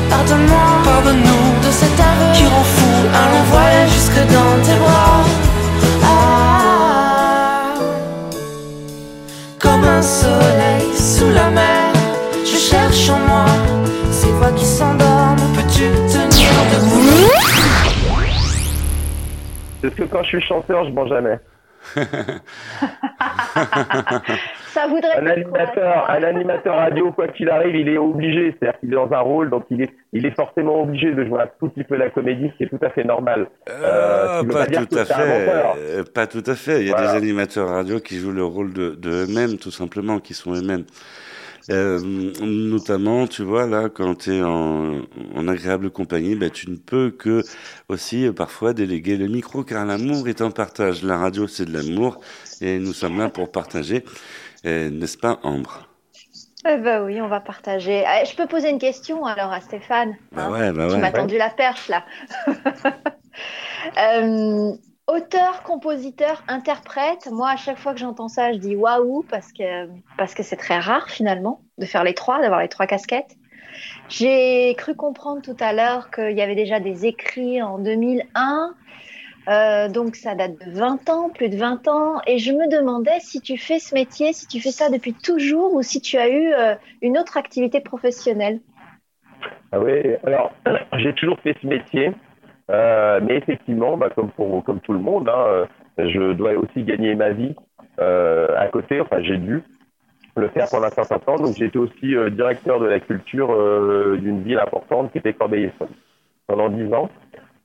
Pardonne-moi, pardonne-nous de cet aveu qui rend fou Un long voyage jusque dans tes bras Parce que quand je suis chanteur, je mens jamais. [LAUGHS] Ça voudrait Un quoi, animateur, un animateur radio, quoi qu'il arrive, il est obligé. C'est-à-dire qu'il est dans un rôle, donc il est, il est forcément obligé de jouer un tout petit peu la comédie, ce qui est tout à fait normal. Euh, veut pas tout à fait. euh, Pas tout à fait. Il y a Voilà. des animateurs radio qui jouent le rôle de, de eux-mêmes, tout simplement, qui sont eux-mêmes. Euh, notamment, tu vois, là, quand tu es en, en agréable compagnie, ben, tu ne peux que aussi euh, parfois déléguer le micro, car l'amour est un partage. La radio, c'est de l'amour, et nous sommes là pour partager. Euh, N'est-ce pas, Ambre? Eh ben oui, on va partager. Ah, Je peux poser une question alors à Stéphane? Bah ouais, bah ouais. m'a tendu la perche là. [LAUGHS] Euh, auteur, compositeur, interprète. Moi, à chaque fois que j'entends ça, je dis waouh parce que parce que c'est très rare finalement de faire les trois, d'avoir les trois casquettes. J'ai cru comprendre tout à l'heure qu'il y avait déjà des écrits en 2001. Euh, donc ça date de 20 ans, plus de 20 ans, et je me demandais si tu fais ce métier, si tu fais ça depuis toujours ou si tu as eu euh, une autre activité professionnelle. Ah oui, alors [CLEARS THROAT] j'ai toujours fait ce métier, euh, mais effectivement, bah, comme, pour, comme tout le monde, hein, euh, je dois aussi gagner ma vie euh, à côté, enfin j'ai dû le faire pendant un certain temps, donc j'étais aussi euh, directeur de la culture euh, d'une ville importante qui était Corbeil-Essonnes pendant dix ans,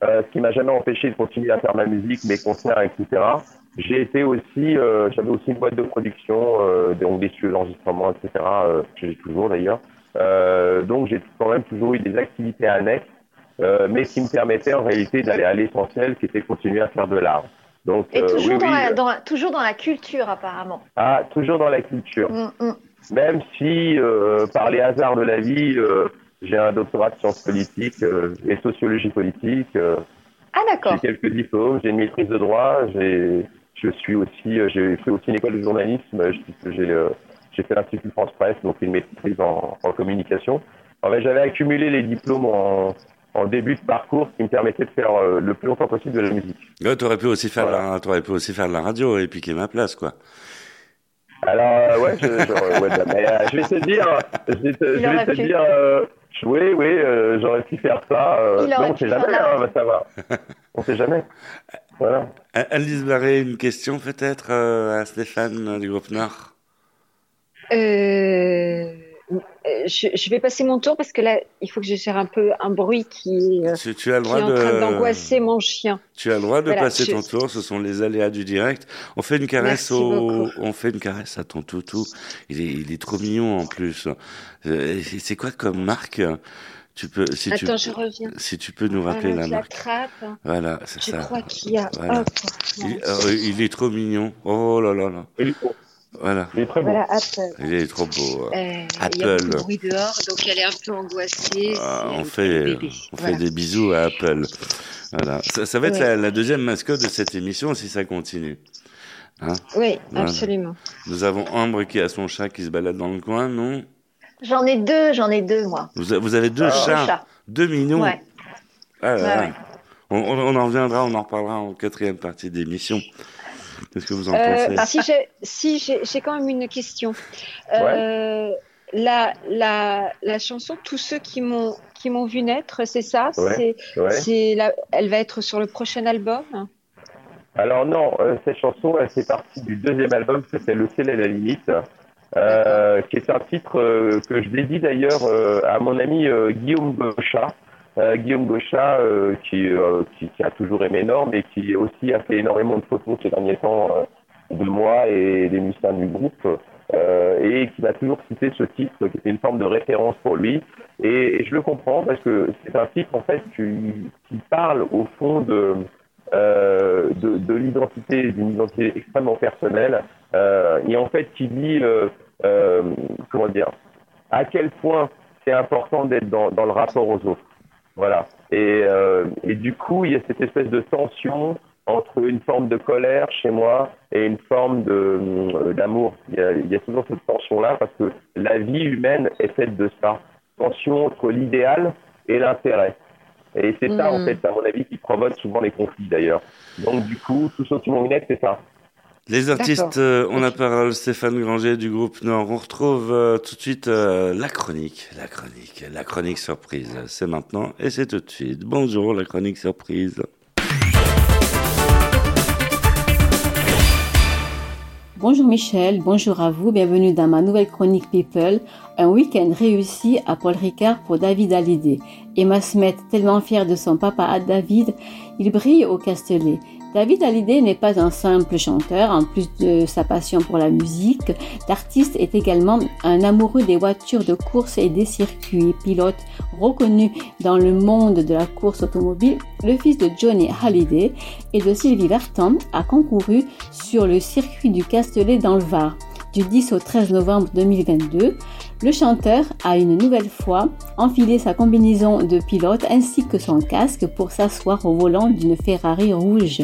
ce qui m'a jamais empêché de continuer à faire ma musique, mes concerts, etc. J'ai été aussi, j'avais aussi une boîte de production, donc des studios d'enregistrement, etc. Que j'ai toujours d'ailleurs. Donc j'ai quand même toujours eu des activités annexes, euh, mais qui me permettaient en réalité d'aller à l'essentiel, qui était continuer à faire de l'art. Donc Et euh, toujours, oui, dans oui, la, euh, dans la- toujours dans la culture apparemment. ah, toujours dans la culture. Mm, mm. Même si, par les hasards de la vie, j'ai un doctorat de sciences politiques et sociologie politique. Ah d'accord. j'ai quelques diplômes, j'ai une maîtrise de droit, j'ai, je suis aussi, j'ai fait aussi une école de journalisme, j'ai, fait l'Institut France Presse, donc une maîtrise en, en communication. J'avais accumulé les diplômes en, en début de parcours qui me permettaient de faire euh, le plus longtemps possible de la musique. Ouais, t'aurais pu aussi faire la, t'aurais pu aussi faire de la radio et piquer ma place, quoi. Alors, euh, ouais, je, je- ouais, bah, mais, euh, je vais te dire, je vais te, je vais te dire, euh, oui, oui, euh, j'aurais pu faire ça. Euh, non, on pu sait jamais, hein, bah, ça va. On sait jamais. [LAUGHS] Voilà. Alice Barré, une question peut-être euh, à Stéphane du groupe Nord? Euh, je, je vais passer mon tour parce que là, il faut que je gère un peu un bruit qui, est, euh, tu, tu as le qui est en train d'angoisser mon chien. tu as le droit de Voilà, passer je- ton tour, ce sont les aléas du direct. On fait une caresse Merci au beaucoup. on fait une caresse à ton toutou. Il est il est trop mignon en plus. Euh, c'est quoi comme marque? Tu peux si tu Attends, je reviens. si tu peux nous rappeler la je marque. Voilà, c'est Je ça. crois qu'il y a. Voilà. Hop, Il, euh, il est trop mignon. Oh là là là. Voilà. Il est très beau. Voilà, Apple. Il est trop beau. Euh, Il y a Apple. beaucoup de bruit dehors, donc elle est un peu angoissée. Ah, on fait, bébé. on Voilà. fait des bisous à Apple. Voilà. Ça, ça va être Ouais. la, la deuxième mascotte de cette émission si ça continue. Hein Oui, Voilà. absolument. Nous avons Ambre qui a son chat qui se balade dans le coin, non? J'en ai deux, j'en ai deux moi. vous, a- vous avez deux Euh, chats, chat. deux mignons. Ouais. Ah là Ouais, là. ouais. On, on- on en reviendra, on en reparlera en quatrième partie d'émission. Qu'est-ce que vous en Euh, pensez si j'ai si, j'ai- j'ai quand même une question. Euh, la, la, la chanson Tous ceux qui m'ont qui m'ont vu naître, c'est ça Ouais, C'est ouais. la- elle va être sur le prochain album. Alors non, euh, cette chanson, elle fait partie du deuxième album s'appelle Le ciel et la limite, euh, qui est un titre euh, que je dédie d'ailleurs euh, à mon ami euh, Guillaume Gauchat. Euh, Guillaume Gauchat, euh, qui, euh, qui, qui a toujours aimé Norm et qui aussi a fait énormément de photos ces derniers temps euh, de moi et des musiciens du groupe, euh, et qui m'a toujours cité ce titre qui était une forme de référence pour lui. Et, je le comprends parce que c'est un titre en fait qui, qui parle au fond de euh, de, de l'identité, d'une identité extrêmement personnelle, et en fait qui dit, comment dire, à quel point c'est important d'être dans, dans le rapport aux autres. Voilà. Et, euh, et du coup, il y a cette espèce de tension entre une forme de colère chez moi et une forme de euh, d'amour. Il, y a- il y a toujours cette tension-là parce que la vie humaine est faite de ça. Tension entre l'idéal et l'intérêt. Et c'est ça, en Mhm. fait, à mon avis, qui provoque souvent les conflits, d'ailleurs. Donc, du coup, tout ce qui c'est ça. Les artistes euh, ont la parole, Stéphane Granger du groupe Nord. On retrouve euh, tout de suite euh, la chronique, la chronique, la chronique surprise. C'est maintenant et c'est tout de suite. Bonjour, la chronique surprise. Bonjour Michel, bonjour à vous, bienvenue dans ma nouvelle chronique People. Un week-end réussi à Paul Ricard pour David Hallyday. Emma Smet, tellement fière de son papa à David, il brille au Castellet. David Hallyday n'est pas un simple chanteur, en plus de sa passion pour la musique, l'artiste est également un amoureux des voitures de course et des circuits. Pilote reconnu dans le monde de la course automobile, le fils de Johnny Hallyday et de Sylvie Vartan a concouru sur le circuit du Castellet dans le Var. Du 10 au 13 novembre 2022, le chanteur a une nouvelle fois enfilé sa combinaison de pilote ainsi que son casque pour s'asseoir au volant d'une Ferrari rouge.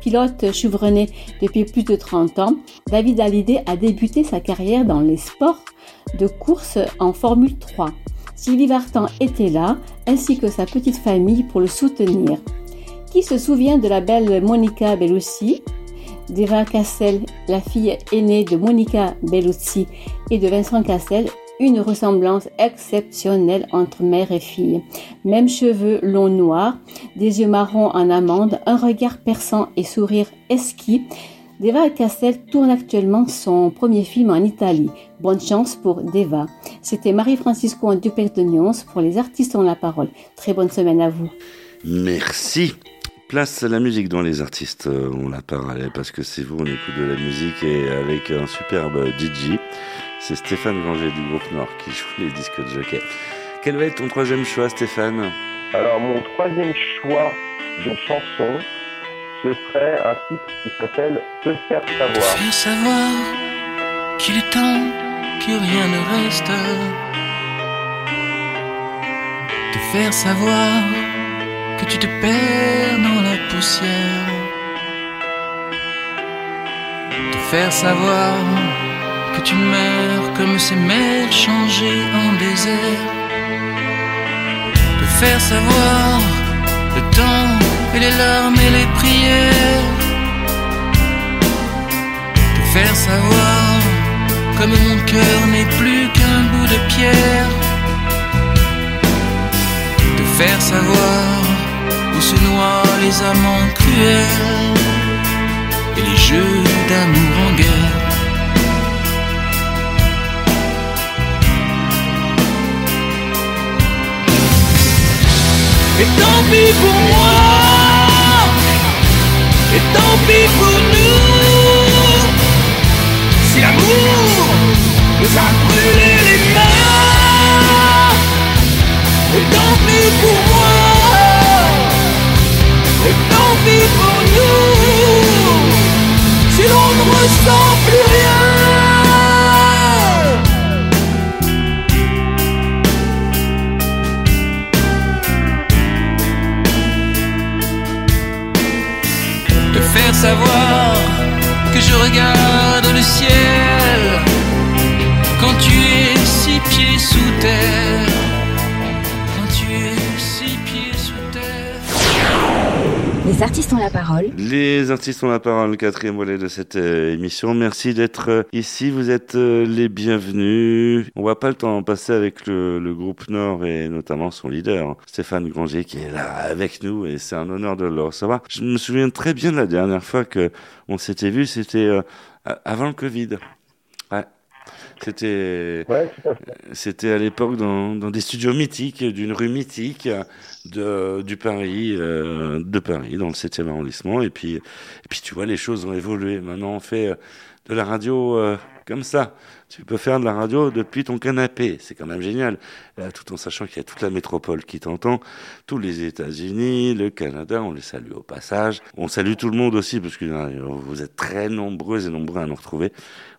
Pilote chevronné depuis plus de 30 ans, David Hallyday a débuté sa carrière dans les sports de course en Formule 3. Sylvie Vartan était là, ainsi que sa petite famille pour le soutenir. Qui se souvient de la belle Monica Bellucci? D'Eva Cassel, la fille aînée de Monica Bellucci et de Vincent Cassel, une ressemblance exceptionnelle entre mère et fille. Même cheveux longs noirs, des yeux marrons en amande, un regard perçant et sourire esquis. Deva Cassel tourne actuellement son premier film en Italie. Bonne chance pour Deva. C'était Marie-Francisco en duplex de Nyons pour les artistes ont la parole. Très bonne semaine à vous. Merci. Place la musique dont les artistes euh, ont la parole parce que c'est vous, on écoute de la musique et avec un superbe DJ. C'est Stéphane Granger du groupe Nord qui joue les disques de jockey. Quel va être ton troisième choix, Stéphane? Alors, mon troisième choix de chanson, ce serait un titre qui s'appelle Te faire savoir. Faire savoir qu'il est temps que rien ne reste. Te faire savoir que tu te perds dans la poussière. Te faire savoir que tu meurs comme ces mers changées en désert. Te faire savoir le temps et les larmes et les prières. Te faire savoir comme mon cœur n'est plus qu'un bout de pierre. Te faire savoir se noient les amants cruels et les jeux d'amour en guerre. Et tant pis pour moi, et tant pis pour nous, si l'amour nous a brûlé les mains. Et tant pis pour moi, et tant pour nous, si l'on ne ressent plus rien. te faire savoir que je regarde le ciel quand tu es six pieds sous terre. Les artistes ont la parole. Les artistes ont la parole, quatrième volet de cette euh, émission. Merci d'être euh, ici. Vous êtes euh, les bienvenus. On voit pas le temps passer avec le, le groupe Nord et notamment son leader, Stéphane Granger, qui est là avec nous et c'est un honneur de le recevoir. Je me souviens très bien de la dernière fois que on s'était vu, c'était avant le Covid. Ouais. C'était, c'était à l'époque dans, dans des studios mythiques, d'une rue mythique de, du Paris, euh, de Paris, dans le 7e arrondissement. Et puis, et puis, tu vois, les choses ont évolué. Maintenant, on fait euh, de la radio euh, comme ça. Tu peux faire de la radio depuis ton canapé. C'est quand même génial. Tout en sachant qu'il y a toute la métropole qui t'entend, tous les États-Unis, le Canada. On les salue au passage. On salue tout le monde aussi parce que euh, vous êtes très nombreux et nombreux à nous retrouver.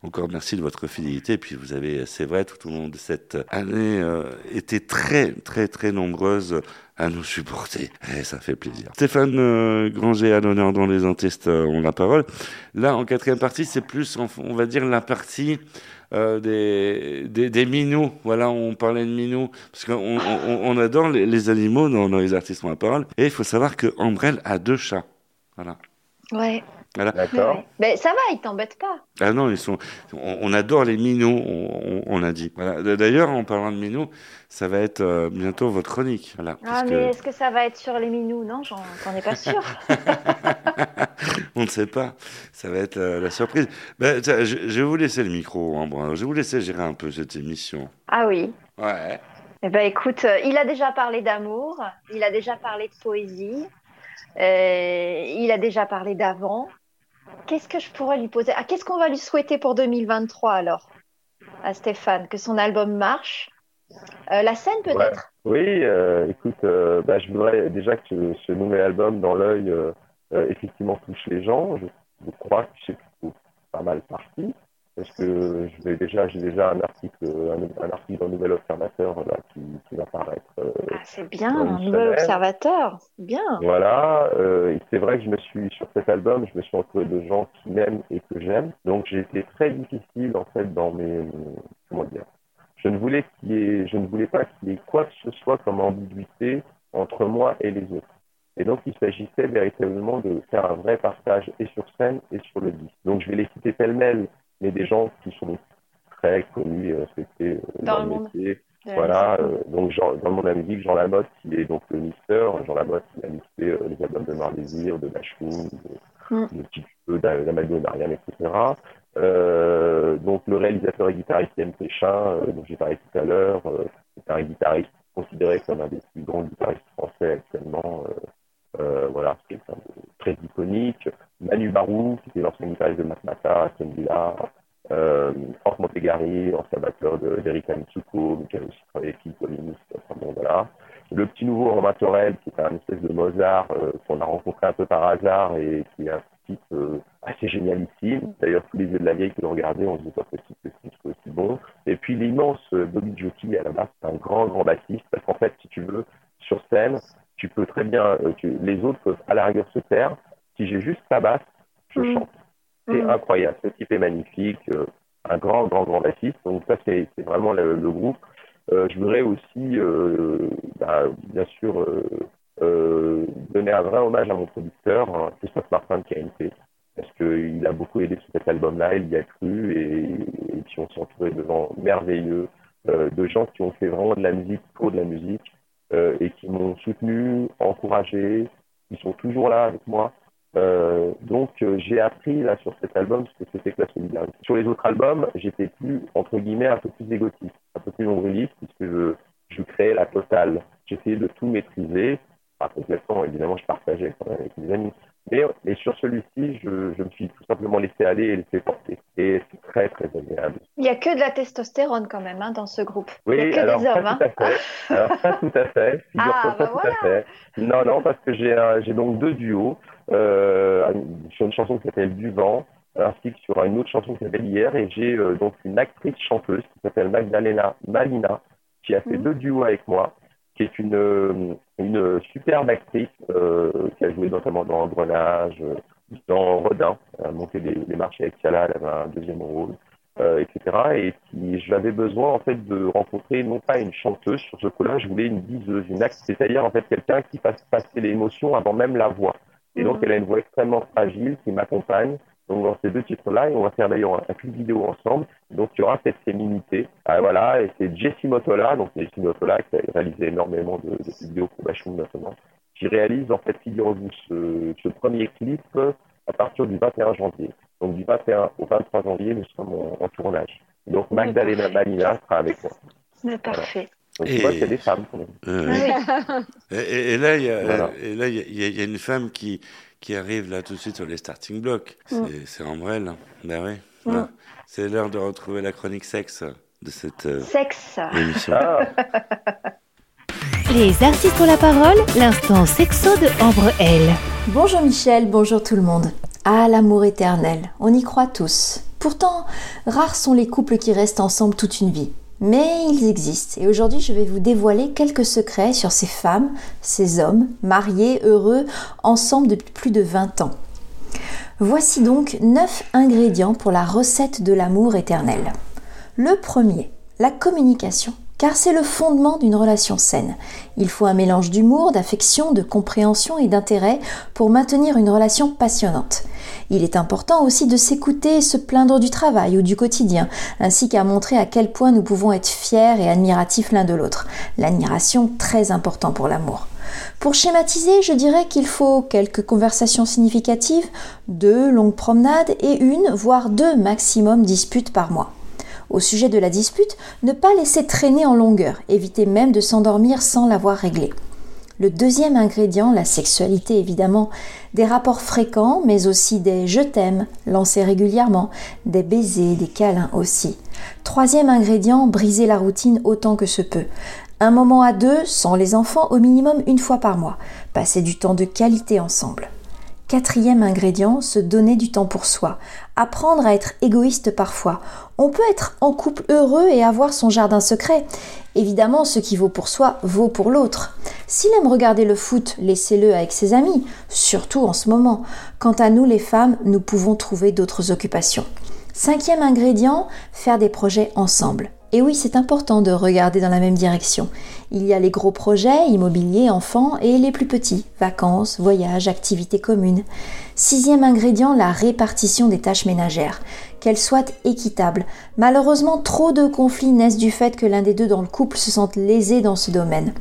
Encore merci de votre fidélité. Et puis vous avez, c'est vrai, tout au long de cette année, euh, été très, très, très nombreuses à nous supporter. Et ça fait plaisir. Stéphane euh, Granger à l'honneur dans les antistes euh, ont la parole. Là, en quatrième partie, c'est plus, on, va dire, la partie euh, des, des, minous. Voilà, on parlait de minous. Parce qu'on on, on adore les, animaux dans les artistes ont la parole. Et il faut savoir que Ambrelle a deux chats. Voilà. Ouais. Voilà. ouais. Mais ça va, ils t'embêtent pas. Ah non, ils sont. On, on adore les minots, on, on, on a dit. Voilà. D'ailleurs, en parlant de minots, ça va être euh, bientôt votre chronique. Voilà. Ah, mais que est-ce que ça va être sur les minous Non, j'en ai pas sûr. [LAUGHS] on ne sait pas. Ça va être euh, la surprise. Ben, tiens, je, je vais vous laisser le micro, Ambroise. Je vais vous laisser gérer un peu cette émission. ah oui. Ouais. Eh ben écoute, euh, il a déjà parlé d'amour, il a déjà parlé de poésie, euh, il a déjà parlé d'avant. Qu'est-ce que je pourrais lui poser? Ah, Qu'est-ce qu'on va lui souhaiter pour 2023 alors? À Stéphane Que son album marche. Euh, La scène peut-être? Oui, euh, écoute, euh, bah, je voudrais déjà que ce, ce nouvel album dans l'œil effectivement touche les gens. Je, je crois que c'est plutôt pas mal parti. Parce que je vais déjà, j'ai déjà un article, un, un article dans Nouvel Observateur là, qui, qui va paraître. euh, Ah, C'est bien, un nouvel observateur, c'est bien. Voilà, euh, c'est vrai que je me suis sur cet album, je me suis entouré de gens qui m'aiment et que j'aime. Donc j'ai été très difficile en fait dans mes comment dire. Je ne voulais qu'il ait, je ne voulais pas qu'il y ait quoi que ce soit comme ambiguïté entre moi et les autres. Et donc il s'agissait véritablement de faire un vrai partage et sur scène et sur le disque. Donc je vais les citer pêle-mêle, mais des gens qui sont très connus et respectés euh, Dans dans, le monde métier. Voilà, euh, donc Jean, dans le monde de la musique, Jean Lamotte, qui est donc le mixer, Jean Lamotte, qui a mixé euh, les albums de Noir Désir, de Bachung, de, Mm. de Petit Mariam, etc. Euh, donc le réalisateur et guitariste Yann Péchin, euh, dont j'ai parlé tout à l'heure, euh, c'est un guitariste considéré comme un des plus grands guitaristes français actuellement. Euh, voilà, c'est très iconique. Manu Barou, qui était l'ancien guitariste de Matmata, Villa, euh, Franck Montegari, ancien batteur de- d'Eric Mitsuko, qui a aussi travaillé avec Phil Collins, enfin bon, voilà. Le petit nouveau Romain Torel, qui est un espèce de Mozart euh, qu'on a rencontré un peu par hasard et qui est un type euh, assez génialissime. D'ailleurs, tous les yeux de la vieille que l'on regardait, on se dit pas possible que ce soit aussi bon. Et puis l'immense euh, Bobby Jockey, à la base, c'est un grand, grand bassiste, parce qu'en fait, si tu veux, sur scène, tu peux très bien, euh, tu- les autres peuvent à la rigueur se taire. Si j'ai juste sa basse, je Mm. chante. C'est Mm. incroyable. Ce type est magnifique. euh, un grand, grand, grand bassiste. Donc ça, c'est vraiment le, le groupe. Euh, je voudrais aussi, euh, bah, bien sûr, donner un vrai hommage à mon producteur, hein, Christophe Martin de KNP, parce qu'il a beaucoup aidé sur cet album-là, il y a cru, et, et puis on s'est entouré de gens merveilleux, de gens qui ont fait vraiment de la musique pour de la musique, euh, et qui m'ont soutenu, encouragé, qui sont toujours là avec moi. Euh, donc euh, j'ai appris là sur cet album ce que c'était que la solidarité. Sur les autres albums, j'étais plus entre guillemets un peu plus égotiste, un peu plus nombriliste puisque je, je créais la totale. J'essayais de tout maîtriser, pas complètement évidemment, je partageais quand même avec mes amis. Mais, mais sur celui-ci, je, je me suis tout simplement laissé aller et laissé porter. Et c'est très très agréable. Il y a que de la testostérone quand même hein, dans ce groupe. Il Oui, y a que alors des pas hommes. hein. tout à fait. Alors pas tout à fait. [LAUGHS] Ah, pas bah tout voilà. à fait. Non, non, parce que j'ai donc deux duos euh, sur une chanson qui s'appelle Du vent, ainsi que sur une autre chanson qui s'appelle Hier, et j'ai euh, donc une actrice chanteuse qui s'appelle Magdalena Malina qui a fait deux duos avec moi, qui est une euh, une superbe actrice euh, qui a joué notamment dans Engrenage, euh, dans Rodin, a monté des, des marches avec Ciala, elle avait un deuxième rôle euh, etc. Et qui j'avais besoin en fait de rencontrer non pas une chanteuse sur ce coup-là, je voulais une diseuse, une acte, c'est-à-dire en fait quelqu'un qui fasse passer l'émotion avant même la voix. Et donc, Mhm. elle a une voix extrêmement fragile qui m'accompagne. Donc, dans ces deux titres-là, et on va faire d'ailleurs un, clip vidéo ensemble. Donc, il y aura cette féminité. Ah, voilà, et c'est Jessie Motola, donc Jessie Motola qui a réalisé énormément de, de vidéos pour Bachung notamment, qui réalise, en fait, figurez-vous, ce, ce premier clip à partir du 21 janvier. Donc, du 21 au 23 janvier, nous sommes en, en tournage. Donc, Magdalena Malina sera avec moi. Mais parfait. Donc, tu Et- des femmes, quand même. Euh, Oui. Et, et- et là, il y a, Voilà. y y, y une femme qui, qui arrive là tout de suite sur les starting blocks. C'est, Mm. c'est Ambrelle. Ben oui. Mm. Voilà. C'est l'heure de retrouver la chronique sexe de cette euh, Sexe. émission. Ah, Les artistes ont la parole, l'instant sexo de Ambre L. Bonjour Michel, bonjour tout le monde. Ah, l'amour éternel, on y croit tous. Pourtant, rares sont les couples qui restent ensemble toute une vie. Mais ils existent et aujourd'hui je vais vous dévoiler quelques secrets sur ces femmes, ces hommes, mariés, heureux, ensemble depuis plus de 20 ans. Voici donc 9 ingrédients pour la recette de l'amour éternel. Le premier, la communication, car c'est le fondement d'une relation saine. Il faut un mélange d'humour, d'affection, de compréhension et d'intérêt pour maintenir une relation passionnante. Il est important aussi de s'écouter et se plaindre du travail ou du quotidien, ainsi qu'à montrer à quel point nous pouvons être fiers et admiratifs l'un de l'autre. L'admiration très important pour l'amour. Pour schématiser, je dirais qu'il faut quelques conversations significatives, deux longues promenades et une, voire deux maximum disputes par mois. Au sujet de la dispute, ne pas laisser traîner en longueur, éviter même de s'endormir sans l'avoir réglé. Le deuxième ingrédient, la sexualité évidemment, des rapports fréquents, mais aussi des je t'aime, lancés régulièrement, des baisers, des câlins aussi. Troisième ingrédient, briser la routine autant que se peut. Un moment à deux, sans les enfants, au minimum une fois par mois. Passer du temps de qualité ensemble. Quatrième ingrédient, se donner du temps pour soi. Apprendre à être égoïste parfois. On peut être en couple heureux et avoir son jardin secret. Évidemment, ce qui vaut pour soi vaut pour l'autre. S'il aime regarder le foot, laissez-le avec ses amis, surtout en ce moment. Quant à nous les femmes, nous pouvons trouver d'autres occupations. Cinquième ingrédient, faire des projets ensemble. Et oui, c'est important de regarder dans la même direction. Il y a les gros projets, immobiliers, enfants, et les plus petits, vacances, voyages, activités communes. Sixième ingrédient, la répartition des tâches ménagères. Qu'elles soient équitables. Malheureusement, trop de conflits naissent du fait que l'un des deux dans le couple se sente lésé dans ce domaine.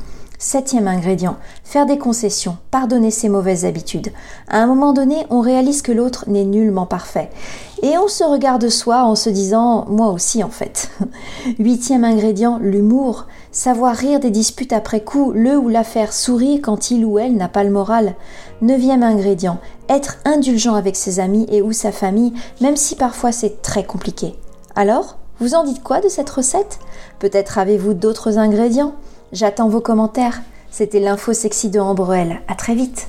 Septième ingrédient, faire des concessions, pardonner ses mauvaises habitudes. À un moment donné, on réalise que l'autre n'est nullement parfait. Et on se regarde soi en se disant moi aussi en fait. [LAUGHS] Huitième ingrédient, l'humour. Savoir rire des disputes après coup, le ou la faire sourire quand il ou elle n'a pas le moral. Neuvième ingrédient, être indulgent avec ses amis et ou sa famille, même si parfois c'est très compliqué. Alors, vous en dites quoi de cette recette? Peut-être avez-vous d'autres ingrédients? J'attends vos commentaires. C'était l'info sexy de Ambrelle. À très vite.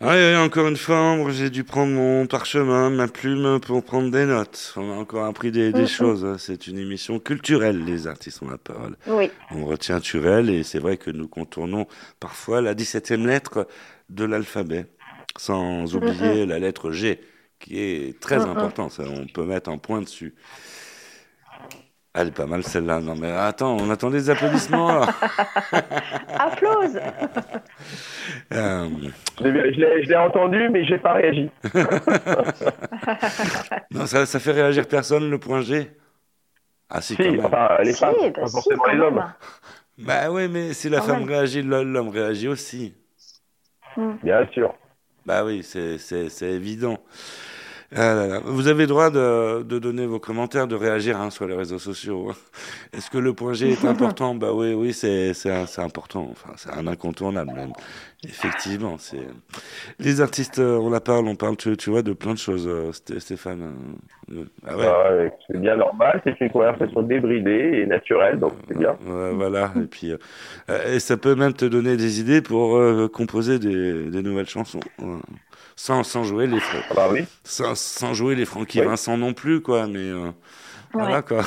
Encore une fois, j'ai dû prendre mon parchemin, ma plume pour prendre des notes. On a encore appris des, des choses. C'est une émission culturelle, les artistes ont la parole. Oui. On retient Turel et c'est vrai que nous contournons parfois la 17e lettre de l'alphabet, sans oublier la lettre G, qui est très importante. On peut mettre un point dessus. Elle est pas mal celle-là. Non mais attends, on attend des applaudissements là. [LAUGHS] Applause. Euh, Je l'ai- entendu, mais j'ai pas réagi. [LAUGHS] non, ça, ça fait réagir personne le point G. Ah si, Si, quand même. enfin, les Si, femmes, bah pas si, forcément quand les hommes. même. Bah oui, mais si la Quand femme même. réagit, l'homme réagit aussi. Bien sûr. Bah oui, c'est c'est- c'est évident. Ah là là. Vous avez le droit de, de donner vos commentaires, de réagir hein, sur les réseaux sociaux. hein. Est-ce que le point G est important? Bah oui, oui, c'est important. Enfin, c'est un incontournable même. Effectivement, c'est les artistes. euh, On la parle, on parle, tu, tu vois, de plein de choses, euh, Sté- Stéphane. euh, Ah ouais. Ah ouais, c'est bien normal, c'est une conversation débridée et naturelle, donc c'est bien. Ouais, voilà. Et puis, euh, euh, et ça peut même te donner des idées pour euh, composer des, des nouvelles chansons, ouais. Sans sans jouer les Ah bah oui. sans, sans jouer les Francky Oui. Vincent non plus, quoi. Mais euh, voilà quoi.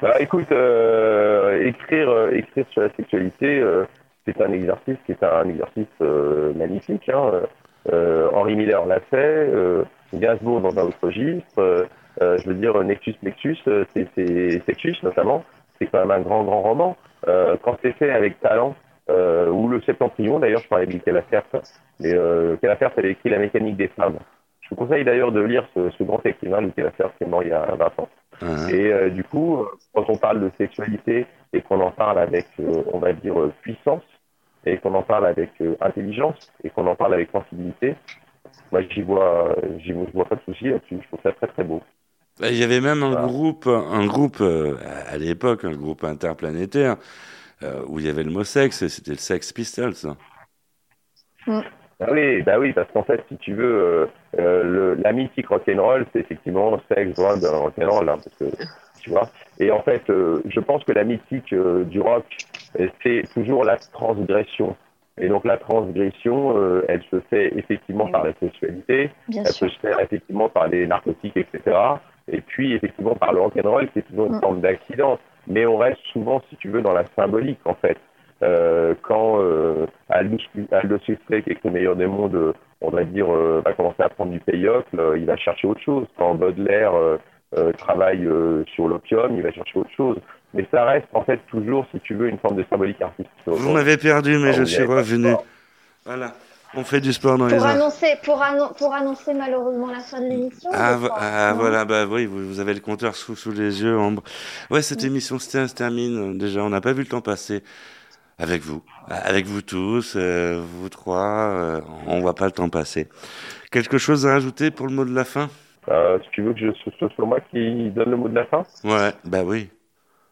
Bah, écoute, euh, écrire, euh, écrire sur la sexualité, euh, c'est un exercice qui est un exercice euh, magnifique. Hein. Euh, Henri Miller l'a fait, euh, Gainsbourg dans un autre registre. euh, euh, je veux dire, Nexus Nexus, euh, c'est c'est- Sexus notamment, c'est quand même un grand, grand roman. Euh, quand c'est fait avec talent, euh, où le Septentrion, d'ailleurs, je parlais de Michael Afert, mais euh, Michael Afert avait écrit La mécanique des femmes. Je vous conseille d'ailleurs de lire ce, ce grand écrivain, Michael Afert, qui est mort il y a 20 ans. Hein. Et euh, du coup, quand on parle de sexualité et qu'on en parle avec, euh, on va dire, puissance, et qu'on en parle avec intelligence, et qu'on en parle avec sensibilité, moi, j'y vois, j'y vois, pas de souci là-dessus. Je trouve ça très très beau. Bah, Il y avait même un groupe, un groupe à l'époque, un groupe interplanétaire, euh, où il y avait le mot sexe, et c'était le Sex Pistols. Ah oui, bah oui, parce qu'en fait, si tu veux, euh, euh, le, la mythique rock'n'roll, c'est effectivement sexe, drogue, rock'n'roll, hein, parce que tu vois. Et en fait, euh, je pense que la mythique euh, du rock, c'est toujours la transgression. Et donc la transgression, euh, elle se fait effectivement par la sexualité, Bien elle sûr. peut se faire effectivement par les narcotiques, etc. Et puis effectivement par le rock'n'roll, qui est toujours une forme d'accident. Mais on reste souvent, si tu veux, dans la symbolique en fait. Euh, quand euh, Aldous Aldous Huxley, qui est le meilleur des mondes, euh, on va dire, euh, va commencer à prendre du payocle, euh, il va chercher autre chose. Quand Baudelaire euh, travaille euh, sur l'opium, il va chercher autre chose. Mais ça reste en fait toujours, si tu veux, une forme de symbolique artistique. Vous m'avez perdu, mais Ah, je suis revenu. Voilà. On fait du sport dans les Pour arts. annoncer, pour, annon- pour annoncer malheureusement la fin de l'émission. Ah, ah, voilà, bah oui, vous, vous avez le compteur sous, sous les yeux, Ambre. Ouais, cette émission se, se termine. euh, Déjà, on n'a pas vu le temps passer avec vous, avec vous tous, euh, vous trois. euh, on voit pas le temps passer. Quelque chose à rajouter pour le mot de la fin? Euh, tu veux que je, ce soit moi qui donne le mot de la fin? Ouais, bah oui.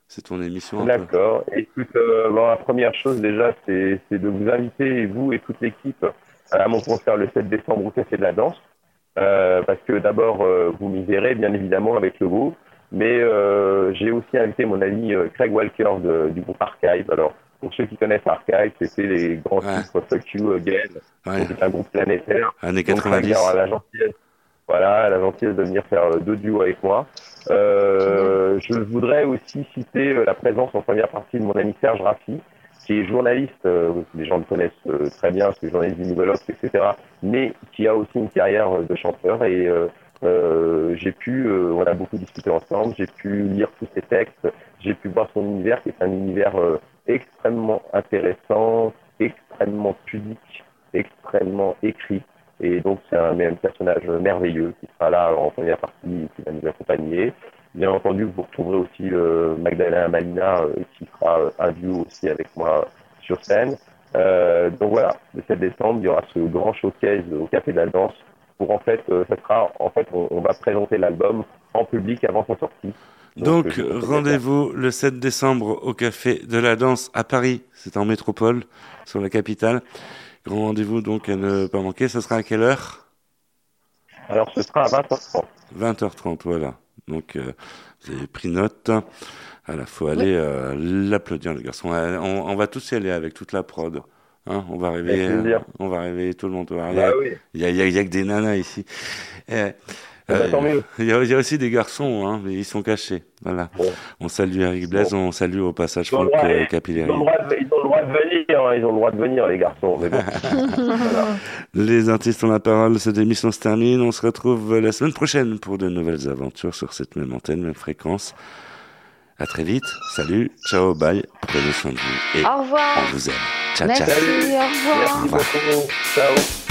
C'est ton émission. D'accord. Écoute, euh, bon, la première chose déjà, c'est de vous inviter, vous et toute l'équipe, à mon concert le 7 décembre au Café de la Danse. Euh, parce que d'abord, euh, vous m'y verrez, bien évidemment, avec le groupe. Mais euh, j'ai aussi invité mon ami euh, Craig Walker de- du groupe Archive. Alors, pour ceux qui connaissent Archive, c'était les grands titres Fuck You Again. Ouais. Donc, C'est un groupe planétaire. Années Donc, Craig 90. a la gentillesse voilà, la gentillesse de venir faire euh, deux duos avec moi. Euh, je voudrais aussi citer euh, la présence en première partie de mon ami Serge Raffi, qui est journaliste, euh, les gens le connaissent euh, très bien, c'est journaliste du Nouvel etc., mais qui a aussi une carrière euh, de chanteur. Et euh, euh, j'ai pu, on a beaucoup discuté ensemble, j'ai pu lire tous ses textes, j'ai pu voir son univers, qui est un univers extrêmement intéressant, extrêmement pudique, extrêmement écrit. Et donc, c'est un, un personnage merveilleux qui sera là en première partie, qui va nous accompagner. Bien entendu, vous retrouverez aussi euh, Magdalena Malina, euh, qui fera euh, un duo aussi avec moi sur scène. Donc voilà, le 7 décembre, il y aura ce grand showcase au Café de la Danse pour en fait, ça sera, en fait, on, on va présenter l'album en public avant sa sortie. Donc, je- rendez-vous le 7 décembre au Café de la Danse à Paris. C'est en métropole, sur la capitale. Grand rendez-vous donc à ne pas manquer. Ça sera à quelle heure? Alors, ce sera à 20h30. 20h30, voilà. Donc, euh, vous avez pris note. Voilà, faut aller euh, l'applaudir, le garçon. Euh, On, on va tous y aller avec toute la prod. Hein, on va réveiller, Avec plaisir. on va réveiller tout le monde. Il a, Bah oui. il y a, il il a que des nanas ici. Eh, bah, tant mieux. il, y a, il y a aussi des garçons, hein, mais ils sont cachés. Voilà. On salue Eric Blaise, on salue au passage Franck euh, ils, ont le droit de, ils ont le droit de venir, hein, ils ont le droit de venir, les garçons. Mais bon. Voilà. [LAUGHS] Les artistes ont la parole, cette émission se termine. On se retrouve la semaine prochaine pour de nouvelles aventures sur cette même antenne, même fréquence. À très vite. Salut, ciao, bye. Prenez soin de vous et Au revoir. on vous aime. Ciao, Merci, ciao. au revoir. Merci beaucoup. Ciao.